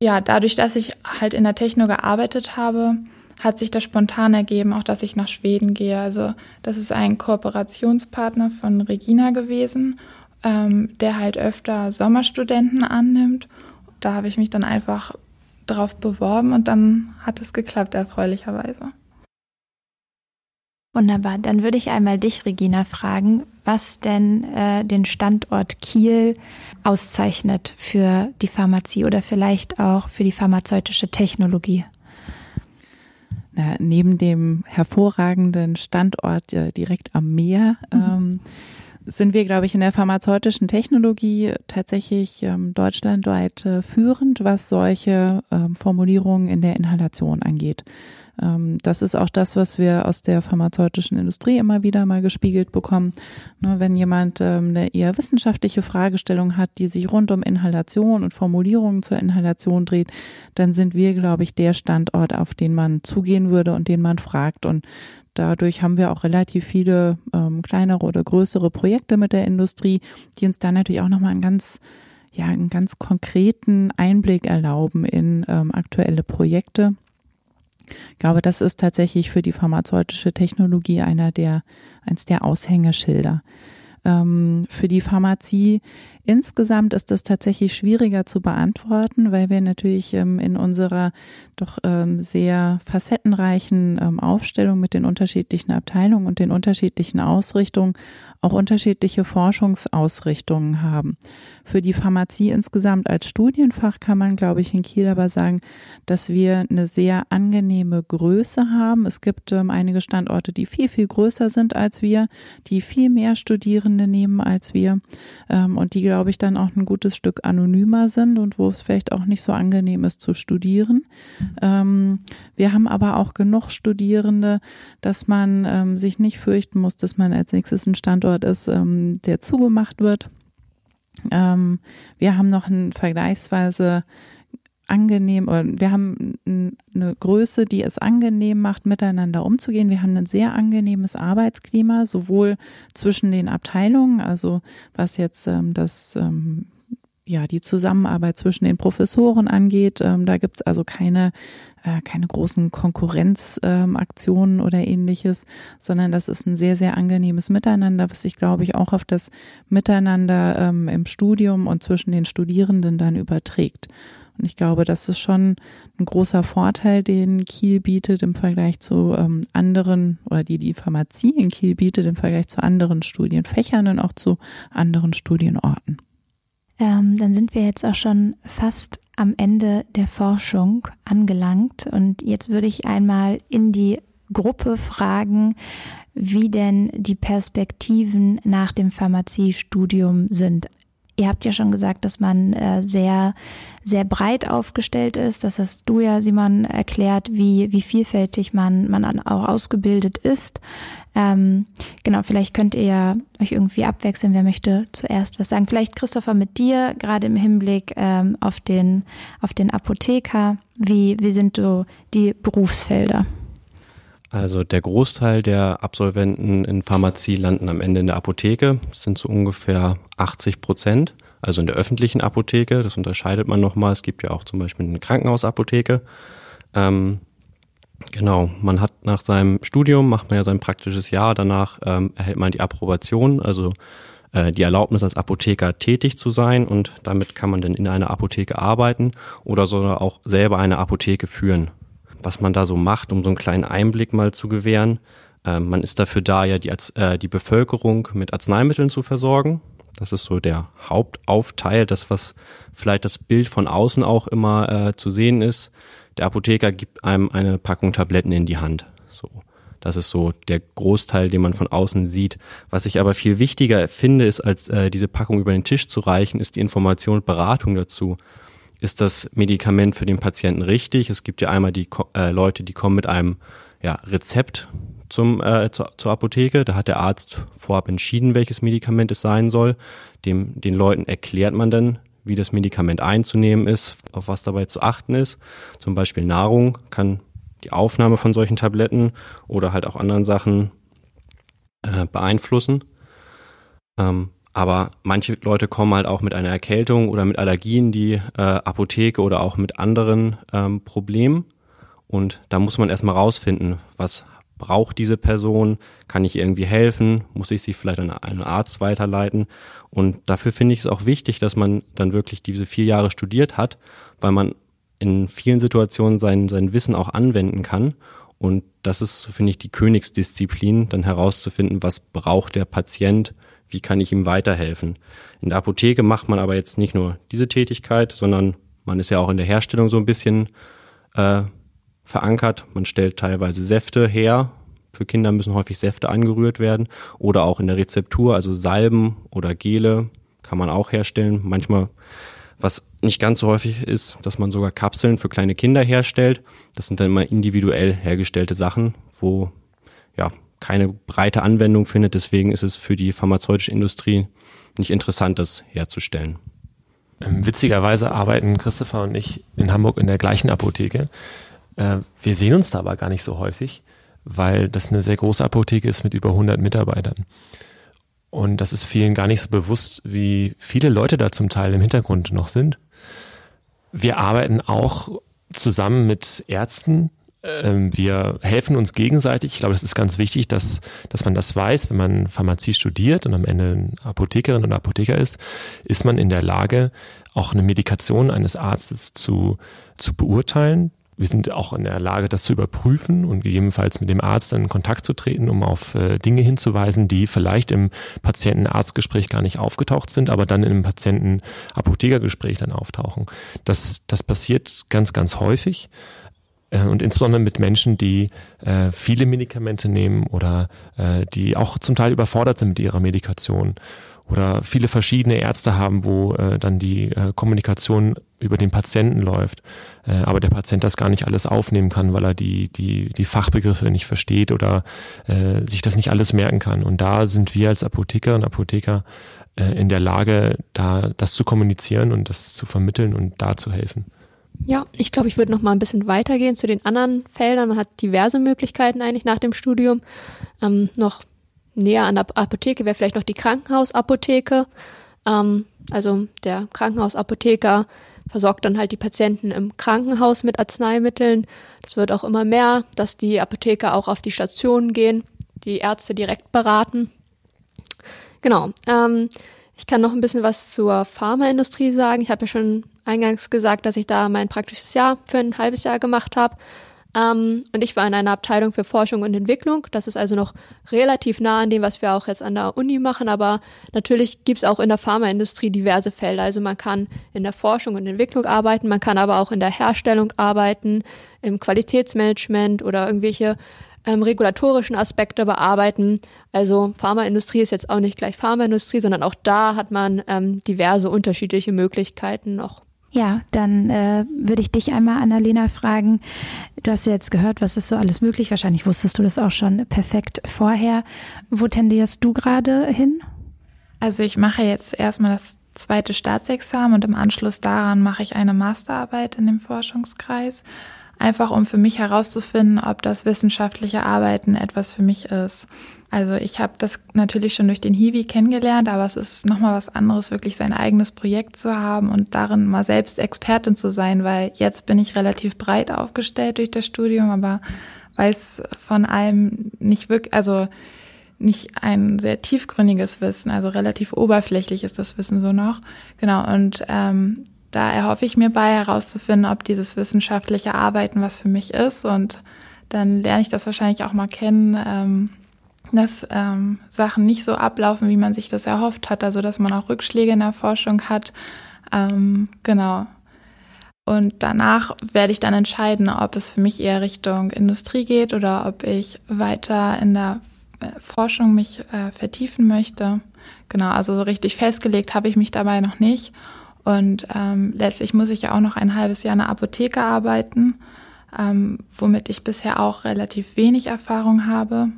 [SPEAKER 6] ja, dadurch, dass ich halt in der Techno gearbeitet habe, hat sich das spontan ergeben, auch dass ich nach Schweden gehe. Also das ist ein Kooperationspartner von Regina gewesen, ähm, der halt öfter Sommerstudenten annimmt. Da habe ich mich dann einfach drauf beworben und dann hat es geklappt, erfreulicherweise.
[SPEAKER 1] Wunderbar. Dann würde ich einmal dich, Regina, fragen, was denn äh, den Standort Kiel auszeichnet für die Pharmazie oder vielleicht auch für die pharmazeutische Technologie
[SPEAKER 4] na, neben dem hervorragenden Standort äh, direkt am Meer mhm. ähm, sind wir, glaube ich, in der pharmazeutischen Technologie tatsächlich ähm, deutschlandweit äh, führend, was solche ähm, Formulierungen in der Inhalation angeht. Ähm, das ist auch das, was wir aus der pharmazeutischen Industrie immer wieder mal gespiegelt bekommen. Ne, wenn jemand ähm, eine eher wissenschaftliche Fragestellung hat, die sich rund um Inhalation und Formulierungen zur Inhalation dreht, dann sind wir, glaube ich, der Standort, auf den man zugehen würde und den man fragt. Und dadurch haben wir auch relativ viele ähm, kleinere oder größere Projekte mit der Industrie, die uns dann natürlich auch nochmal einen ganz ja, einen ganz konkreten Einblick erlauben in ähm, aktuelle Projekte. Ich glaube, das ist tatsächlich für die pharmazeutische Technologie einer der, eins der Aushängeschilder. Ähm, für die Pharmazie insgesamt ist das tatsächlich schwieriger zu beantworten, weil wir natürlich ähm, in unserer doch ähm, sehr facettenreichen ähm, Aufstellung mit den unterschiedlichen Abteilungen und den unterschiedlichen Ausrichtungen auch unterschiedliche Forschungsausrichtungen haben. Für die Pharmazie insgesamt als Studienfach kann man, glaube ich, in Kiel aber sagen, dass wir eine sehr angenehme Größe haben. Es gibt ähm, einige Standorte, die viel, viel größer sind als wir, die viel mehr Studierende nehmen als wir ähm, und die, glaube ich, dann auch ein gutes Stück anonymer sind und wo es vielleicht auch nicht so angenehm ist zu studieren. Ähm, wir haben aber auch genug Studierende, dass man ähm, sich nicht fürchten muss, dass man als nächstes einen Standort ist, ähm, der zugemacht wird. Ähm, wir haben noch ein vergleichsweise angenehm, oder wir haben eine Größe, die es angenehm macht, miteinander umzugehen. Wir haben ein sehr angenehmes Arbeitsklima, sowohl zwischen den Abteilungen, also was jetzt ähm, das ähm, ja, die Zusammenarbeit zwischen den Professoren angeht. Ähm, da gibt's also keine, äh, keine großen Konkurrenzaktionen ähm, oder ähnliches, sondern das ist ein sehr, sehr angenehmes Miteinander, was sich, glaube ich, auch auf das Miteinander ähm, im Studium und zwischen den Studierenden dann überträgt. Und ich glaube, das ist schon ein großer Vorteil, den Kiel bietet im Vergleich zu ähm, anderen oder die die Pharmazie in Kiel bietet im Vergleich zu anderen Studienfächern und auch zu anderen Studienorten.
[SPEAKER 1] Ähm, dann sind wir jetzt auch schon fast am Ende der Forschung angelangt und jetzt würde ich einmal in die Gruppe fragen, wie denn die Perspektiven nach dem Pharmaziestudium sind. Ihr habt ja schon gesagt, dass man äh, sehr, sehr breit aufgestellt ist. Das hast du ja, Simon, erklärt, wie, wie vielfältig man, man auch ausgebildet ist. Ähm, genau, vielleicht könnt ihr ja euch irgendwie abwechseln. Wer möchte zuerst was sagen? Vielleicht Christopher mit dir, gerade im Hinblick ähm, auf, den, auf den Apotheker. Wie, wie sind so die Berufsfelder?
[SPEAKER 5] Also der Großteil der Absolventen in Pharmazie landen am Ende in der Apotheke. Das sind so ungefähr 80 Prozent. Also in der öffentlichen Apotheke. Das unterscheidet man nochmal. Es gibt ja auch zum Beispiel eine Krankenhausapotheke. Ähm, genau, man hat nach seinem Studium, macht man ja sein praktisches Jahr. Danach ähm, erhält man die Approbation. Also äh, die Erlaubnis als Apotheker tätig zu sein und damit kann man dann in einer Apotheke arbeiten oder sogar auch selber eine Apotheke führen. Was man da so macht, um so einen kleinen Einblick mal zu gewähren. Äh, man ist dafür da, ja die, äh, die Bevölkerung mit Arzneimitteln zu versorgen. Das ist so der Hauptaufteil, das was vielleicht das Bild von außen auch immer äh, zu sehen ist. Der Apotheker gibt einem eine Packung Tabletten in die Hand. So. Das ist so der Großteil, den man von außen sieht. Was ich aber viel wichtiger finde, ist, als äh, diese Packung über den Tisch zu reichen, ist die Information und Beratung dazu. Ist das Medikament für den Patienten richtig? Es gibt ja einmal die äh, Leute, die kommen mit einem ja, Rezept zum, äh, zur, zur Apotheke. Da hat der Arzt vorab entschieden, welches Medikament es sein soll. Dem, den Leuten erklärt man dann, wie das Medikament einzunehmen ist, auf was dabei zu achten ist. Zum Beispiel Nahrung kann die Aufnahme von solchen Tabletten oder halt auch anderen Sachen äh, beeinflussen. Ähm, aber manche Leute kommen halt auch mit einer Erkältung oder mit Allergien, die äh, Apotheke oder auch mit anderen ähm, Problemen. Und da muss man erstmal rausfinden, was braucht diese Person, kann ich irgendwie helfen, muss ich sie vielleicht an einen Arzt weiterleiten. Und dafür finde ich es auch wichtig, dass man dann wirklich diese vier Jahre studiert hat, weil man in vielen Situationen sein, sein Wissen auch anwenden kann. Und das ist, finde ich, die Königsdisziplin, dann herauszufinden, was braucht der Patient, wie kann ich ihm weiterhelfen. In der Apotheke macht man aber jetzt nicht nur diese Tätigkeit, sondern man ist ja auch in der Herstellung so ein bisschen äh, verankert. Man stellt teilweise Säfte her. Für Kinder müssen häufig Säfte angerührt werden. Oder auch in der Rezeptur, also Salben oder Gele kann man auch herstellen. Manchmal was nicht ganz so häufig ist, dass man sogar Kapseln für kleine Kinder herstellt. Das sind dann immer individuell hergestellte Sachen, wo ja keine breite Anwendung findet. Deswegen ist es für die pharmazeutische Industrie nicht interessant, das herzustellen.
[SPEAKER 2] Ähm, witzigerweise arbeiten Christopher und ich in Hamburg in der gleichen Apotheke. Äh, wir sehen uns da aber gar nicht so häufig, weil das eine sehr große Apotheke ist mit über 100 Mitarbeitern. Und das ist vielen gar nicht so bewusst, wie viele Leute da zum Teil im Hintergrund noch sind. Wir arbeiten auch zusammen mit Ärzten. Ähm, wir helfen uns gegenseitig. Ich glaube, das ist ganz wichtig, dass, dass man das weiß. Wenn man Pharmazie studiert und am Ende Apothekerin oder Apotheker ist, ist man in der Lage, auch eine Medikation eines Arztes zu, zu beurteilen, wir sind auch in der Lage, das zu überprüfen und gegebenenfalls mit dem Arzt in Kontakt zu treten, um auf äh, Dinge hinzuweisen, die vielleicht im Patienten-Arzt-Gespräch gar nicht aufgetaucht sind, aber dann im Patienten-Apotheker-Gespräch dann auftauchen. Das, das passiert ganz, ganz häufig äh, und insbesondere mit Menschen, die äh, viele Medikamente nehmen oder äh, die auch zum Teil überfordert sind mit ihrer Medikation oder viele verschiedene Ärzte haben, wo äh, dann die äh, Kommunikation über den Patienten läuft, äh, aber der Patient das gar nicht alles aufnehmen kann, weil er die die die Fachbegriffe nicht versteht oder äh, sich das nicht alles merken kann. Und da sind wir als Apotheker und Apotheker äh, in der Lage, da das zu kommunizieren und das zu vermitteln und da zu helfen.
[SPEAKER 3] Ja, ich glaube, ich würde noch mal ein bisschen weitergehen zu den anderen Feldern. Man hat diverse Möglichkeiten eigentlich nach dem Studium. Ähm, noch näher an der Apotheke wäre vielleicht noch die Krankenhausapotheke. Ähm, also der Krankenhausapotheker versorgt dann halt die Patienten im Krankenhaus mit Arzneimitteln. Das wird auch immer mehr, dass die Apotheker auch auf die Stationen gehen, die Ärzte direkt beraten. Genau. Ähm, ich kann noch ein bisschen was zur Pharmaindustrie sagen. Ich habe ja schon eingangs gesagt, dass ich da mein praktisches Jahr für ein halbes Jahr gemacht habe. Ähm, und ich war in einer Abteilung für Forschung und Entwicklung. Das ist also noch relativ nah an dem, was wir auch jetzt an der Uni machen. Aber natürlich gibt es auch in der Pharmaindustrie diverse Felder. Also man kann in der Forschung und Entwicklung arbeiten, man kann aber auch in der Herstellung arbeiten, im Qualitätsmanagement oder irgendwelche ähm, regulatorischen Aspekte bearbeiten. Also Pharmaindustrie ist jetzt auch nicht gleich Pharmaindustrie, sondern auch da hat man ähm, diverse unterschiedliche Möglichkeiten noch.
[SPEAKER 1] Ja, dann äh, würde ich dich einmal, Annalena, fragen. Du hast ja jetzt gehört, was ist so alles möglich. Wahrscheinlich wusstest du das auch schon perfekt vorher. Wo tendierst du gerade hin?
[SPEAKER 6] Also ich mache jetzt erstmal das zweite Staatsexamen und im Anschluss daran mache ich eine Masterarbeit in dem Forschungskreis. Einfach um für mich herauszufinden, ob das wissenschaftliche Arbeiten etwas für mich ist. Also ich habe das natürlich schon durch den Hiwi kennengelernt, aber es ist nochmal was anderes, wirklich sein eigenes Projekt zu haben und darin mal selbst Expertin zu sein, weil jetzt bin ich relativ breit aufgestellt durch das Studium, aber weiß von allem nicht wirklich, also nicht ein sehr tiefgründiges Wissen, also relativ oberflächlich ist das Wissen so noch. Genau, und ähm, da erhoffe ich mir bei herauszufinden, ob dieses wissenschaftliche Arbeiten was für mich ist. Und dann lerne ich das wahrscheinlich auch mal kennen, ähm, dass ähm, Sachen nicht so ablaufen, wie man sich das erhofft hat. Also dass man auch Rückschläge in der Forschung hat. Ähm, genau. Und danach werde ich dann entscheiden, ob es für mich eher Richtung Industrie geht oder ob ich weiter in der äh, Forschung mich äh, vertiefen möchte. Genau, also so richtig festgelegt habe ich mich dabei noch nicht. Und ähm, letztlich muss ich ja auch noch ein halbes Jahr in der Apotheke arbeiten, ähm, womit ich bisher auch relativ wenig Erfahrung habe.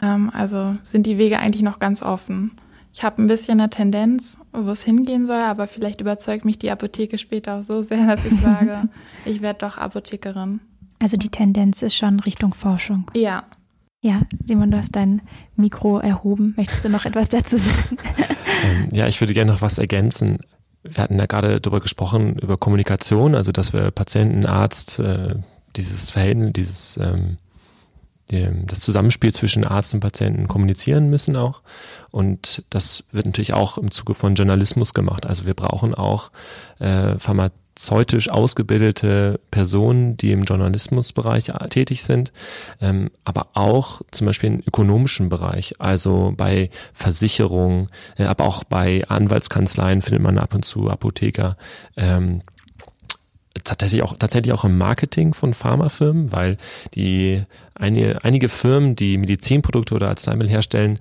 [SPEAKER 6] Ähm, also sind die Wege eigentlich noch ganz offen. Ich habe ein bisschen eine Tendenz, wo es hingehen soll, aber vielleicht überzeugt mich die Apotheke später auch so sehr, dass ich sage, ich werde doch Apothekerin.
[SPEAKER 1] Also die Tendenz ist schon Richtung Forschung.
[SPEAKER 6] Ja.
[SPEAKER 1] Ja, Simon, du hast dein Mikro erhoben. Möchtest du noch etwas dazu sagen?
[SPEAKER 2] Ähm, ja, ich würde gerne noch was ergänzen wir hatten ja gerade darüber gesprochen, über Kommunikation, also dass wir Patienten, Arzt, äh, dieses Verhältnis, dieses ähm, das Zusammenspiel zwischen Arzt und Patienten kommunizieren müssen auch. Und das wird natürlich auch im Zuge von Journalismus gemacht. Also wir brauchen auch äh, Pharma pharmazeutisch ausgebildete Personen, die im Journalismusbereich tätig sind, ähm, aber auch zum Beispiel im ökonomischen Bereich, also bei Versicherungen, äh, aber auch bei Anwaltskanzleien findet man ab und zu Apotheker. Ähm, tatsächlich auch tatsächlich auch im Marketing von Pharmafirmen, weil die einige, einige Firmen, die Medizinprodukte oder Arzneimittel herstellen,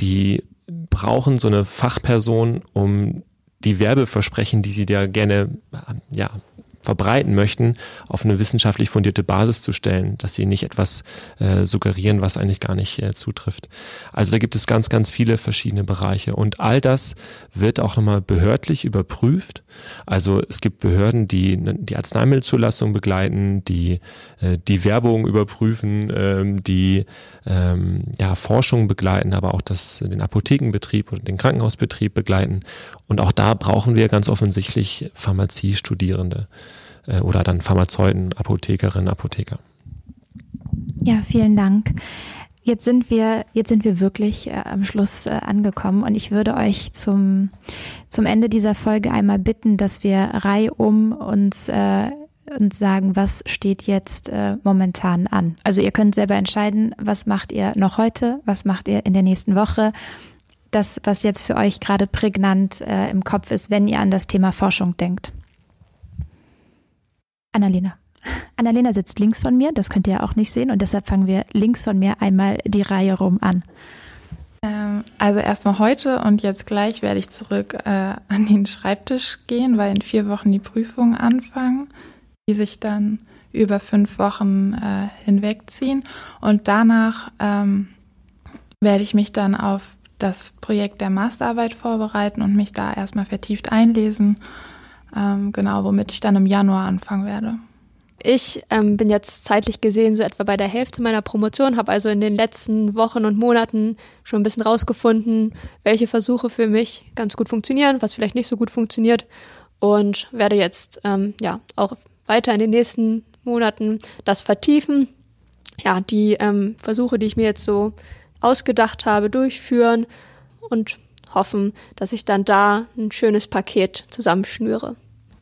[SPEAKER 2] die brauchen so eine Fachperson, um die Werbeversprechen, die sie da gerne ja, verbreiten möchten, auf eine wissenschaftlich fundierte Basis zu stellen, dass sie nicht etwas äh, suggerieren, was eigentlich gar nicht äh, zutrifft. Also da gibt es ganz, ganz viele verschiedene Bereiche und all das wird auch nochmal behördlich überprüft. Also es gibt Behörden, die die Arzneimittelzulassung begleiten, die äh, die Werbung überprüfen, ähm, die ähm, ja, Forschung begleiten, aber auch das, den Apothekenbetrieb oder den Krankenhausbetrieb begleiten. Und auch da brauchen wir ganz offensichtlich Pharmaziestudierende äh, oder dann Pharmazeuten, Apothekerinnen, Apotheker.
[SPEAKER 1] Ja, vielen Dank. Jetzt sind wir, jetzt sind wir wirklich äh, am Schluss äh, angekommen und ich würde euch zum, zum Ende dieser Folge einmal bitten, dass wir reihum uns, äh, uns sagen, was steht jetzt äh, momentan an. Also ihr könnt selber entscheiden, was macht ihr noch heute, was macht ihr in der nächsten Woche. Das, was jetzt für euch gerade prägnant äh, im Kopf ist, wenn ihr an das Thema Forschung denkt. Annalena. Annalena sitzt links von mir, das könnt ihr ja auch nicht sehen und deshalb fangen wir links von mir einmal die Reihe rum an.
[SPEAKER 6] Ähm, also erstmal heute und jetzt gleich werde ich zurück äh, an den Schreibtisch gehen, weil in vier Wochen die Prüfungen anfangen, die sich dann über fünf Wochen äh, hinwegziehen und danach ähm, werde ich mich dann auf das Projekt der Masterarbeit vorbereiten und mich da erstmal vertieft einlesen ähm, genau, womit ich dann im Januar anfangen werde.
[SPEAKER 3] Ich ähm, bin jetzt zeitlich gesehen so etwa bei der Hälfte meiner Promotion, habe also in den letzten Wochen und Monaten schon ein bisschen rausgefunden, welche Versuche für mich ganz gut funktionieren, was vielleicht nicht so gut funktioniert und werde jetzt ähm, ja auch weiter in den nächsten Monaten das vertiefen. Ja, die ähm, Versuche, die ich mir jetzt so ausgedacht habe, durchführen und hoffen, dass ich dann da ein schönes Paket zusammenschnüre.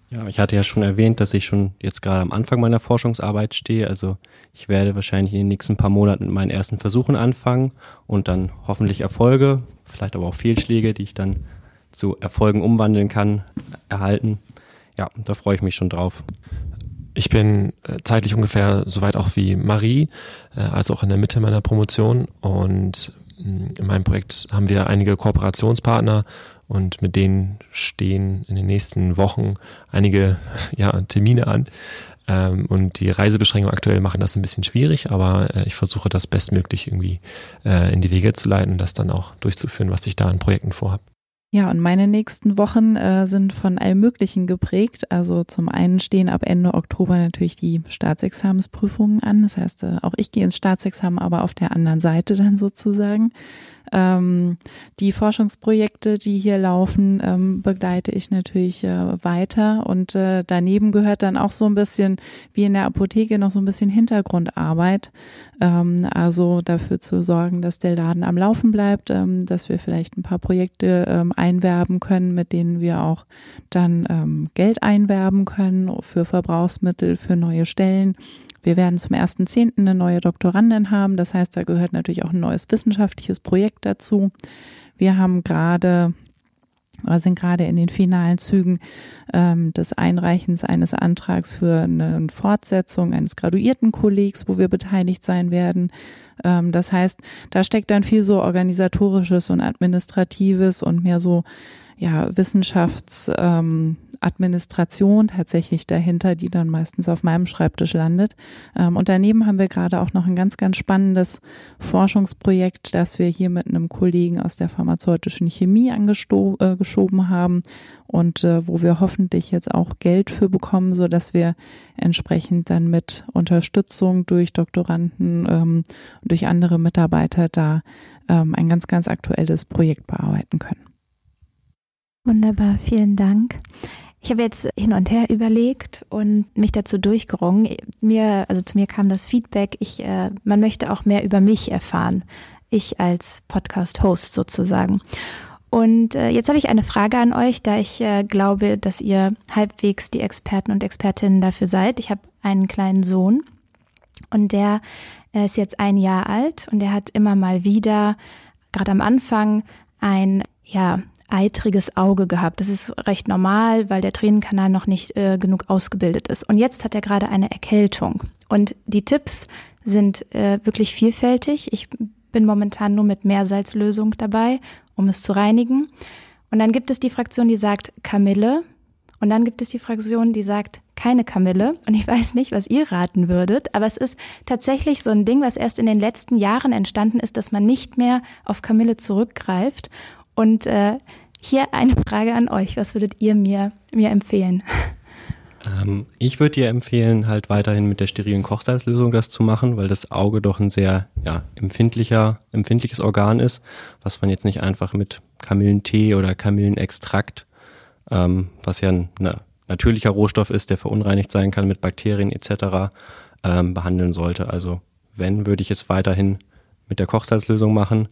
[SPEAKER 5] Ja, ich hatte ja schon erwähnt, dass ich schon jetzt gerade am Anfang meiner Forschungsarbeit stehe. Also ich werde wahrscheinlich in den nächsten paar Monaten mit meinen ersten Versuchen anfangen und dann hoffentlich Erfolge, vielleicht aber auch Fehlschläge, die ich dann zu Erfolgen umwandeln kann, erhalten. Ja, da freue ich mich schon drauf.
[SPEAKER 2] Ich bin äh, zeitlich ungefähr so weit auch wie Marie, äh, also auch in der Mitte meiner Promotion und in meinem Projekt haben wir einige Kooperationspartner und mit denen stehen in den nächsten Wochen einige ja, Termine an. Ähm, und die Reisebeschränkungen aktuell machen das ein bisschen schwierig, aber äh, ich versuche das bestmöglich irgendwie äh, in die Wege zu leiten und das dann auch durchzuführen, was ich da an Projekten vorhabe.
[SPEAKER 4] Ja, und meine nächsten Wochen äh, sind von allem Möglichen geprägt. Also zum einen stehen ab Ende Oktober natürlich die Staatsexamensprüfungen an. Das heißt, äh, auch ich gehe ins Staatsexamen, aber auf der anderen Seite dann sozusagen. Ähm, die Forschungsprojekte, die hier laufen, ähm, begleite ich natürlich äh, weiter und äh, daneben gehört dann auch so ein bisschen wie in der Apotheke noch so ein bisschen Hintergrundarbeit. Ähm, also dafür zu sorgen, dass der Laden am Laufen bleibt, ähm, dass wir vielleicht ein paar Projekte ähm, einwerben können, mit denen wir auch dann ähm, Geld einwerben können für Verbrauchsmittel, für neue Stellen. Wir werden zum 1.10. eine neue Doktorandin haben. Das heißt, da gehört natürlich auch ein neues wissenschaftliches Projekt dazu. Wir haben gerade oder sind gerade in den finalen Zügen ähm, des Einreichens eines Antrags für eine Fortsetzung eines Graduiertenkollegs, wo wir beteiligt sein werden. Ähm, das heißt, da steckt dann viel so organisatorisches und administratives und mehr so ja Wissenschafts ähm, tatsächlich dahinter, die dann meistens auf meinem Schreibtisch landet. Ähm, und daneben haben wir gerade auch noch ein ganz, ganz spannendes Forschungsprojekt, das wir hier mit einem Kollegen aus der pharmazeutischen Chemie angeschoben äh, haben und äh, wo wir hoffentlich jetzt auch Geld für bekommen, so dass wir entsprechend dann mit Unterstützung durch Doktoranden ähm, und durch andere Mitarbeiter da ähm, ein ganz, ganz aktuelles Projekt bearbeiten können.
[SPEAKER 1] Wunderbar, vielen Dank. Ich habe jetzt hin und her überlegt und mich dazu durchgerungen. Mir, also zu mir kam das Feedback, ich, äh, man möchte auch mehr über mich erfahren. Ich als Podcast-Host sozusagen. Und äh, jetzt habe ich eine Frage an euch, da ich äh, glaube, dass ihr halbwegs die Experten und Expertinnen dafür seid. Ich habe einen kleinen Sohn und der äh, ist jetzt ein Jahr alt und der hat immer mal wieder, gerade am Anfang, ein ja, eitriges Auge gehabt. Das ist recht normal, weil der Tränenkanal noch nicht äh, genug ausgebildet ist. Und jetzt hat er gerade eine Erkältung. Und die Tipps sind äh, wirklich vielfältig. Ich bin momentan nur mit Meersalzlösung dabei, um es zu reinigen. Und dann gibt es die Fraktion, die sagt Kamille. Und dann gibt es die Fraktion, die sagt keine Kamille. Und ich weiß nicht, was ihr raten würdet, aber es ist tatsächlich so ein Ding, was erst in den letzten Jahren entstanden ist, dass man nicht mehr auf Kamille zurückgreift. Und äh, hier eine Frage an euch. Was würdet ihr mir, mir empfehlen?
[SPEAKER 5] Ähm, ich würde dir empfehlen, halt weiterhin mit der sterilen Kochsalzlösung das zu machen, weil das Auge doch ein sehr ja, empfindlicher, empfindliches Organ ist, was man jetzt nicht einfach mit Kamillentee oder Kamillenextrakt, ähm, was ja ein ne, natürlicher Rohstoff ist, der verunreinigt sein kann mit Bakterien etc., ähm, behandeln sollte. Also wenn, würde ich es weiterhin mit der Kochsalzlösung machen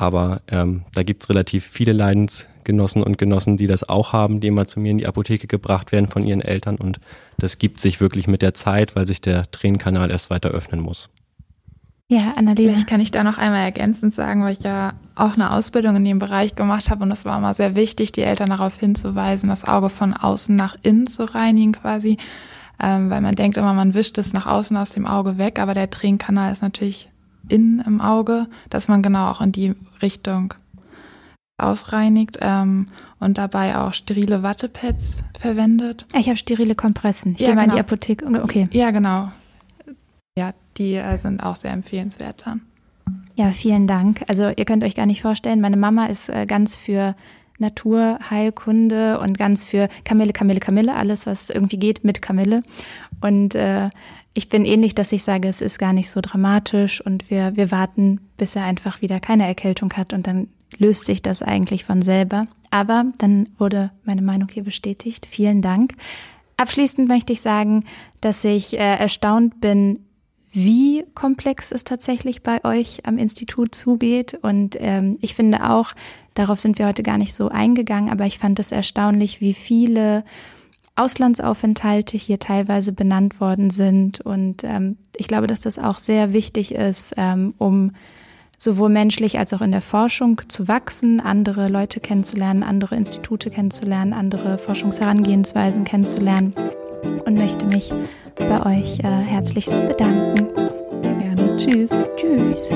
[SPEAKER 5] aber ähm, da gibt's relativ viele Leidensgenossen und Genossen, die das auch haben, die immer zu mir in die Apotheke gebracht werden von ihren Eltern. Und das gibt sich wirklich mit der Zeit, weil sich der Tränenkanal erst weiter öffnen muss.
[SPEAKER 6] Ja, Annalena. Vielleicht kann ich da noch einmal ergänzend sagen, weil ich ja auch eine Ausbildung in dem Bereich gemacht habe und es war immer sehr wichtig, die Eltern darauf hinzuweisen, das Auge von außen nach innen zu reinigen quasi, ähm, weil man denkt immer, man wischt es nach außen aus dem Auge weg, aber der Tränenkanal ist natürlich innen im Auge, dass man genau auch in die Richtung ausreinigt ähm, und dabei auch sterile Wattepads verwendet.
[SPEAKER 1] Ich habe sterile Kompressen. Ich ja, gehe mal genau. in die Apotheke. Okay.
[SPEAKER 6] Ja, genau. Ja, die äh, sind auch sehr empfehlenswert dann.
[SPEAKER 1] Ja, vielen Dank. Also ihr könnt euch gar nicht vorstellen, meine Mama ist äh, ganz für Naturheilkunde und ganz für Kamille, Kamille, Kamille, alles, was irgendwie geht mit Kamille. Und äh, ich bin ähnlich, dass ich sage, es ist gar nicht so dramatisch und wir, wir warten, bis er einfach wieder keine Erkältung hat und dann löst sich das eigentlich von selber. Aber dann wurde meine Meinung hier bestätigt. Vielen Dank. Abschließend möchte ich sagen, dass ich äh, erstaunt bin, wie komplex es tatsächlich bei euch am Institut zugeht. Und ähm, ich finde auch, darauf sind wir heute gar nicht so eingegangen, aber ich fand es erstaunlich, wie viele Auslandsaufenthalte hier teilweise benannt worden sind. Und ähm, ich glaube, dass das auch sehr wichtig ist, ähm, um sowohl menschlich als auch in der Forschung zu wachsen, andere Leute kennenzulernen, andere Institute kennenzulernen, andere Forschungsherangehensweisen kennenzulernen und möchte mich bei euch äh, herzlichst bedanken.
[SPEAKER 4] Sehr gerne. Tschüss.
[SPEAKER 1] Tschüss.